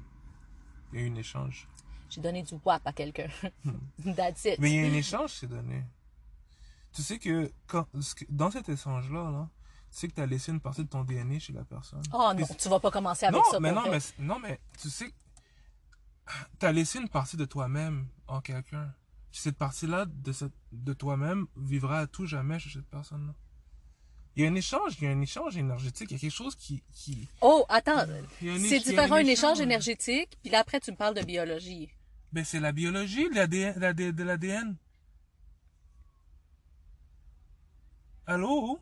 Il y a eu un échange. J'ai donné du WAP à quelqu'un. That's it. Mais il y a un échange qui s'est donné. Tu sais que, quand, dans cet échange-là, là, tu sais que t'as laissé une partie de ton DNA chez la personne. Oh non, tu vas pas commencer avec non, ça. mais non, mais, non, mais tu sais, t'as laissé une partie de toi-même en quelqu'un. Cette partie-là de, cette- de toi-même vivra à tout jamais chez cette personne-là. Il y a un échange, il y a un échange énergétique, il y a quelque chose qui... qui Oh, attends. C'est différent, un échange échange. énergétique, puis là, après, tu me parles de biologie. Ben, c'est la biologie de l'ADN. l'AD- de l'ADN. Allô?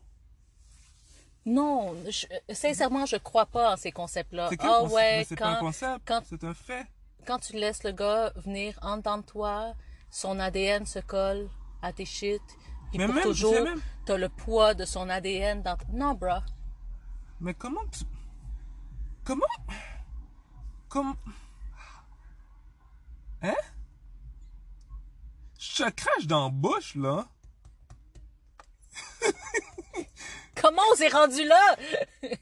Non, je- sincèrement, je crois pas en ces concepts-là. C'est Ah concept? ouais, Mais c'est pas un quand, concept, quand- c'est un fait. quand tu laisses le gars venir en dedans de toi, son ADN se colle à tes shit, puis Mais pour même, tu toujours, même- t'as le poids de son ADN dans... Non, bro. Mais comment tu... Comment... Comment... Hein? Je te crache dans la bouche, là. Comment on s'est rendu là?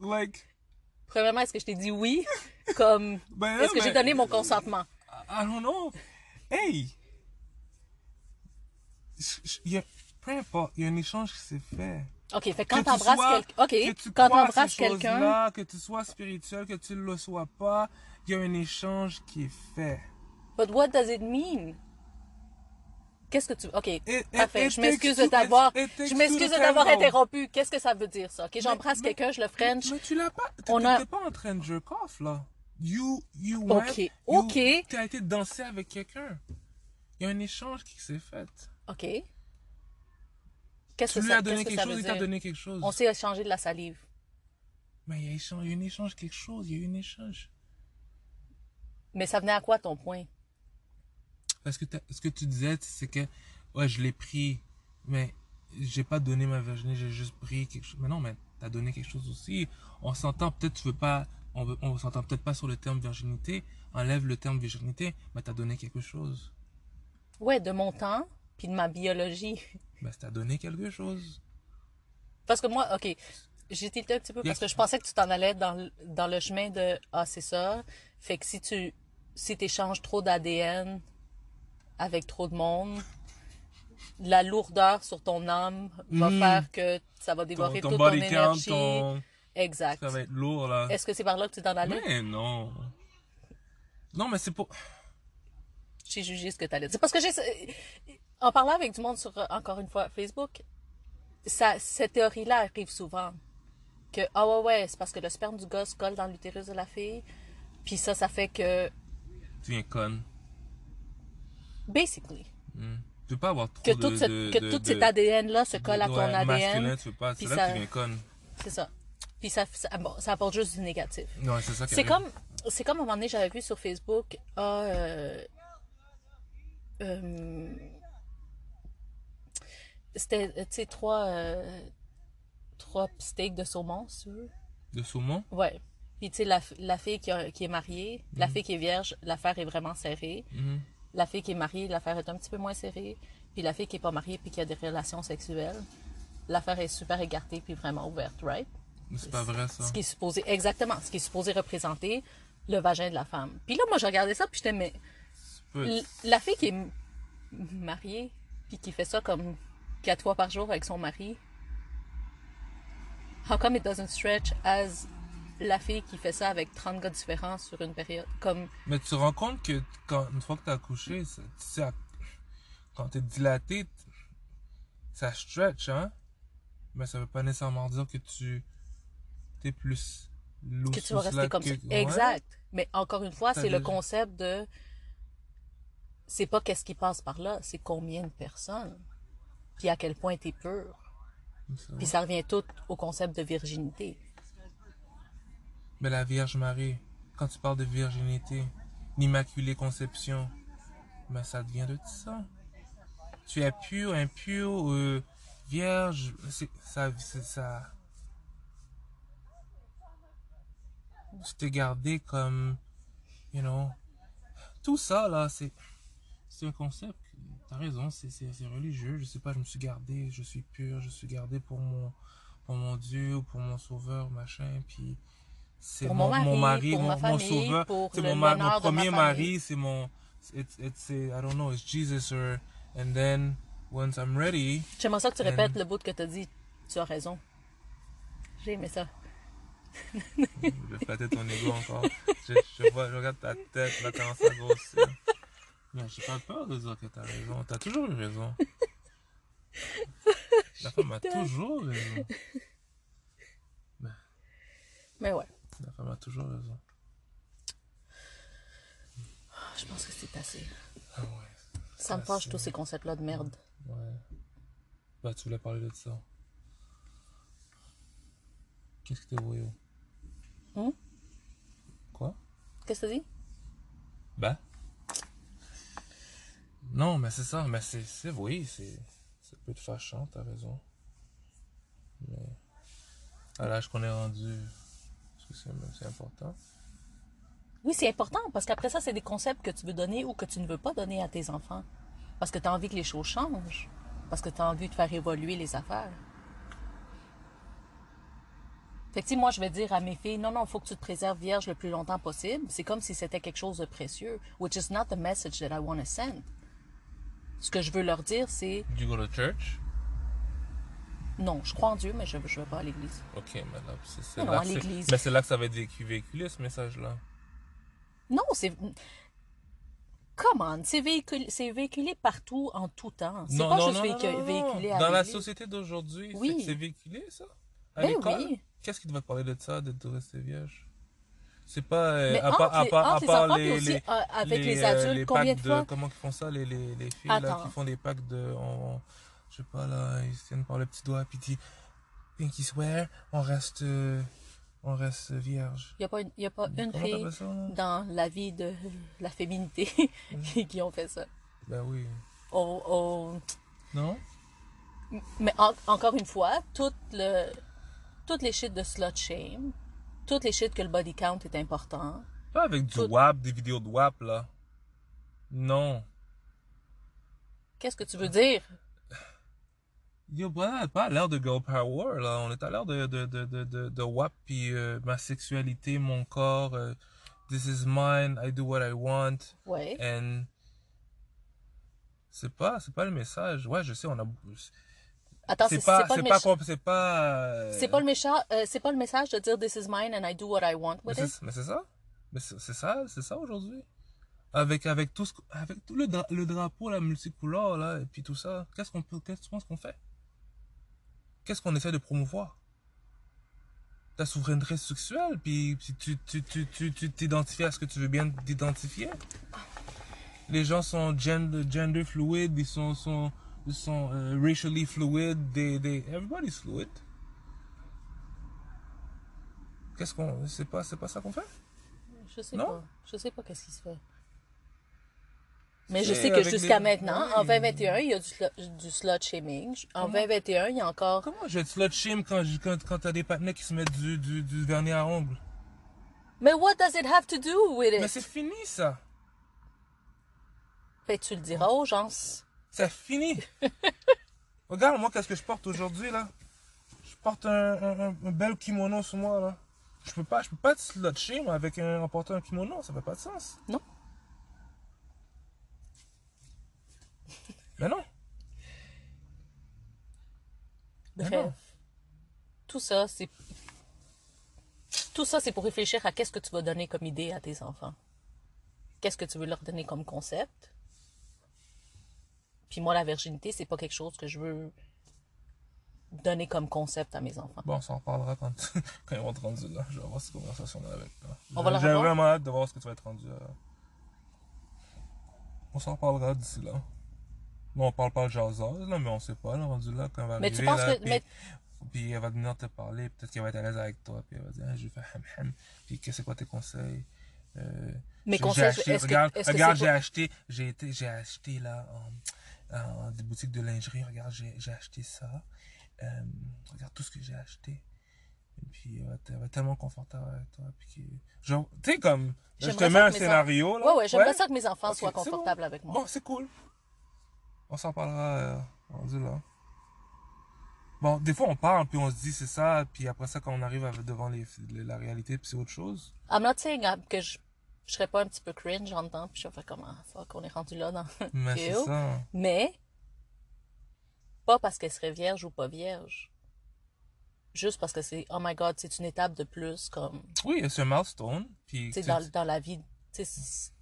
Like... Premièrement, est-ce que je t'ai dit oui? Comme, Ben, est-ce que mais- j'ai donné mon consentement? I don't know. Hey! Il y a- Peu importe, il y a un échange qui s'est fait. OK, fait que Que quand tu t'embrasses quelqu'un... que OK, tu quand t'embrasses quelqu'un... Que tu sois spirituel, que tu ne le sois pas, il y a un échange qui est fait. But what does it mean? Qu'est-ce que tu... OK, it- parfait. it Je m'excuse de t'avoir... Je m'excuse de t'avoir interrompu. Qu'est-ce que ça veut dire, ça? OK, j'embrasse quelqu'un, je le French. Mais tu l'as pas. On a- pas en train de jerk off, là. You, you went, Ok, you- ok. T'as été danser avec quelqu'un. Il y a un échange qui s'est fait. OK. Qu'est-ce Tu que lui ça, as donné que quelque ça chose, veut il t'a dire? donné quelque chose. On s'est échangé de la salive. Mais il y a a un échange, quelque chose, il y a eu un échange. Mais ça venait à quoi ton point? Parce que ce que tu disais, c'est que, ouais, je l'ai pris, mais j'ai pas donné ma virginité, j'ai juste pris quelque chose. Mais non, mais t'as donné quelque chose aussi. On s'entend, peut-être tu veux pas, on, veut, on s'entend peut-être pas sur le terme virginité. Enlève le terme virginité, mais t'as donné quelque chose. Ouais, de mon temps, puis de ma biologie. Ben, t'as donné quelque chose. Parce que moi, OK, j'ai tilté un petit peu parce que je pensais que tu t'en allais dans, le- dans le chemin de « Ah, c'est ça ». Fait que si tu si échanges trop d'ADN avec trop de monde, la lourdeur sur ton âme va Mhm. faire que ça va Ton, dévorer ton toute ton body count, énergie. ton... Exact. Ça va être lourd, là. Est-ce que c'est par là que tu t'en allais? Mais non. Non, mais c'est pour... J'ai jugé ce que tu allais dire. Parce que j'ai. En parlant avec du monde sur, encore une fois, Facebook, ça, cette théorie-là arrive souvent. Que, ah ouais, ouais, c'est parce que le sperme du gars se colle dans l'utérus de la fille. Puis ça, ça fait que. Tu viens conne. Basically. Hmm. Tu peux pas avoir trop Que de... tout, ce- de- que de- tout cet ADN-là se colle à ton ouais, ADN. tu peux pas. C'est là que conne. C'est ça. Puis ça, ça, bon, ça apporte juste du négatif. C'est ça comme, c'est comme à un moment donné, j'avais vu sur Facebook, ah, euh, euh, c'était, tu sais, trois, euh, trois steaks de saumon, si tu veux. De saumon? Ouais. Puis, tu sais, la, la fille qui, a- qui est mariée, la fille qui est vierge, l'affaire est vraiment serrée. Mhm. La fille qui est mariée, l'affaire est un petit peu moins serrée. Puis la fille qui est pas mariée puis qui a des relations sexuelles, l'affaire est super écartée puis vraiment ouverte, right? C'est pas vrai, ça. Ce qui est supposé, exactement, ce qui est supposé représenter le vagin de la femme. Puis là, moi, je regardais ça, puis j'étais, mais la fille qui est mariée, puis qui fait ça comme quatre fois par jour avec son mari, how come it doesn't stretch as la fille qui fait ça avec 30 gars différents sur une période? Comme, Mais tu te rends compte que quand, une fois que t'as accouché, ça- à- quand t'es dilaté, ça stretch, hein? Mais ça veut pas nécessairement dire que tu t'es plus loose que tu vas rester comme ça. que- ouais. Exact. Mais encore une fois, c'est le concept de. C'est pas qu'est-ce qui passe par là, c'est combien de personnes. Puis à quel point t'es pur. Ça. Puis ça revient tout au concept de virginité. Mais la Vierge Marie, quand tu parles de virginité, l'immaculée conception, mais ça devient de ça. Tu es pur, impur, euh, vierge, ça, ça. Tu t'es gardé comme, you know, tout ça là, c'est, un concept T'as raison, c'est c'est- religieux. Je sais pas, je me suis gardé, je suis pur, je suis gardé pour mon, pour mon Dieu ou pour mon sauveur, machin. Puis c'est mon, mari, pour mon, ma mon famille, sauveur. C'est mon, ma- mon l'honneur de ma premier mari, c'est mon. It's, it's, I don't know, it's Jesus or. And then, once I'm ready. J'aimerais ça que tu répètes le bout que tu as dit. Tu as raison. J'ai aimé ça. Je vais flatter ton ego encore. Je, je vois, je regarde ta tête, là, comment ça grossir. Mais j'ai pas peur de dire que t'as raison. T'as toujours eu raison. La femme a toujours raison. Mais ouais, La femme a toujours raison. je pense que c'est assez. Ah ouais. Ça me fâche tous ces concepts-là de merde. Ouais. Bah, tu voulais parler de ça. Qu'est-ce que t'es voyou? Hum? Quoi? Qu'est-ce que tu dis? Ben? Non, mais c'est ça. Mais c'est, c'est oui, c'est, c'est peut être fâchant, t'as raison. Mais à l'âge qu'on est rendu, c'est, c'est important? Oui, c'est important parce qu'après ça, c'est des concepts que tu veux donner ou que tu ne veux pas donner à tes enfants. Parce que tu as envie que les choses changent. Parce que tu as envie de faire évoluer les affaires. Fait que, moi, je vais dire à mes filles, non, non, il faut que tu te préserves vierge le plus longtemps possible. C'est comme si c'était quelque chose de précieux. Which is not the message that I want to send. Ce que je veux leur dire, c'est, Do you go to church? Non, je crois en Dieu, mais je ne vais pas à l'église. Ok, là, c'est, c'est Non, là à c'est- l'église. Mais c'est là que ça va être véhiculé, ce message-là. Non, c'est... Come on, c'est véhiculé, c'est véhiculé partout, en tout temps. C'est Non, pas non, juste non, non, véhicu- non, non. véhiculé à Dans la société d'aujourd'hui, c'est- Oui. c'est, véhiculé, ça? À Ben l'école? oui. Qu'est-ce qui te va parler de ça, de, rester vierge? C'est pas, euh, à part, les- à les part les, les- euh, avec les euh, adultes, combien de fois? Comment ils font ça, les, les, les filles, là, qui font des packs de, on, je sais pas, là, ils se tiennent par le petit doigt, puis disent, Pinky swear, on reste, euh, on reste vierge. Il n'y a pas une, y a pas une fille ça, dans la vie de la féminité qui, qui ont fait ça. Ben oui. Au- au- Non? Mais en- encore une fois, tout le, toutes les shit de slut shame, toutes les shit que le body count est important. Pas avec du Tout- WAP, des vidéos de WAP, là. Non. Qu'est-ce que tu veux dire? Yo, voilà, pas à l'ère de girl power, là. On est à l'ère de, de, de, de, de, de WAP, puis euh, ma sexualité, mon corps, euh, this is mine, I do what I want, Ouais. and... C'est pas, c'est pas le message. Ouais, je sais, on a... Attends, c'est pas, c'est pas, c'est pas... euh, c'est pas le mécha- euh, c'est pas le message de dire this is mine and I do what I want Mais with it? mais c'est ça? Mais c'est ça, c'est ça aujourd'hui? Avec, avec tout ce, avec tout le, le drapeau, la multicouleur, là, et puis tout ça, qu'est-ce qu'on peut, qu'est-ce qu'on fait? Qu'est-ce qu'on essaie de promouvoir? Ta souveraineté sexuelle, puis, tu, tu, tu, tu, tu t'identifies à ce que tu veux bien t'identifier. Les gens sont gender, gender fluid, ils sont, sont, ils sont euh, racially fluid, they, they, everybody's fluid. Qu'est-ce qu'on, c'est pas, c'est pas ça qu'on fait? Je sais Non? pas. Je sais pas qu'est-ce qui se fait. Mais je sais que jusqu'à maintenant, Oui. en 2021, il y a du, du slut shaming. En 2021, il y a encore. Comment je vais te slut shame quand, quand, quand t'as des partenaires qui se mettent du, du, du vernis à ongles? Mais what does it have to do with Mais it? c'est fini, ça. Que tu le diras aux gens. C'est fini. Regarde, moi, qu'est-ce que je porte aujourd'hui, là? Je porte un, un, un- un bel kimono sur moi, là. Je peux pas, je peux pas être slut shame avec un, en portant un kimono, ça fait pas de sens. Non. Mais non. Bref. non. Tout ça, c'est. Tout ça, c'est pour réfléchir à qu'est-ce que tu vas donner comme idée à tes enfants. Qu'est-ce que tu veux leur donner comme concept? Puis moi, la virginité, c'est pas quelque chose que je veux donner comme concept à mes enfants. Bon, on s'en reparlera quand, quand ils vont être rendus là. Je vais avoir cette conversation-là avec toi. On va la J'ai vraiment hâte de voir ce que tu vas être rendu à. On s'en reparlera d'ici là. Bon, on parle pas de jasage, là, mais on sait pas, là, rendu là, quand elle va Mais tu penses là, que- puis, mais- puis elle va venir te parler, peut-être qu'elle va être à l'aise avec toi, puis elle va dire, ah, je vais faire ham ham, puis qu'est-ce que c'est quoi tes conseils? Euh, Mes conseils, acheté, regarde, que regarde, j'ai acheté, j'ai été, j'ai acheté là, en, en des boutiques de lingerie, regarde, j'ai, acheté ça, euh, regarde tout ce que j'ai acheté. Et puis, elle va, être- tellement confortable avec toi. Puis, genre, tu sais, comme, je te mets un scénario, là. Ouais, ouais, j'aimerais ça que mes enfants Ok, soient c'est bon. confortables avec moi. Bon, c'est cool. On s'en parlera euh, rendu là. Bon, des fois on parle, puis on se dit c'est ça, puis après ça, quand on arrive devant les, la réalité, puis c'est autre chose. I'm not saying que je, je serais pas un petit peu cringe en dedans, puis je fais comment, fuck, on est rendu là dans. Mais c'est ça. Mais, pas parce qu'elle serait vierge ou pas vierge. Juste parce que c'est, oh my god, c'est une étape de plus, comme, Oui, c'est un milestone, puis tu sais, tu- dans, dans la vie, tu sais, c'est-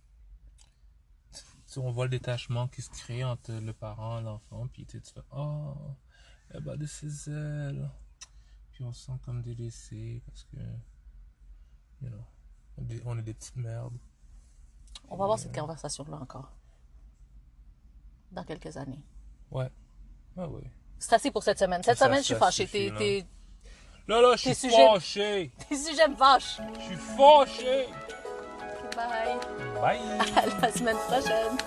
on voit le détachement qui se crée entre le parent et l'enfant, puis tu tu fais Oh, eh ben, de c'est elle. Puis on se sent comme délaissé parce que, you know, on est- des petites merdes. on va avoir cette conversation-là encore. Dans quelques années. Ouais. Ah oui. C'est assez pour cette semaine. Cette Ça, semaine, je suis fâchée. Tes, là. tes, Là, là, je suis Tes sujets- fâché. tes sujets me fâchent. Je suis fâché. Bye. Bye. À la semaine prochaine.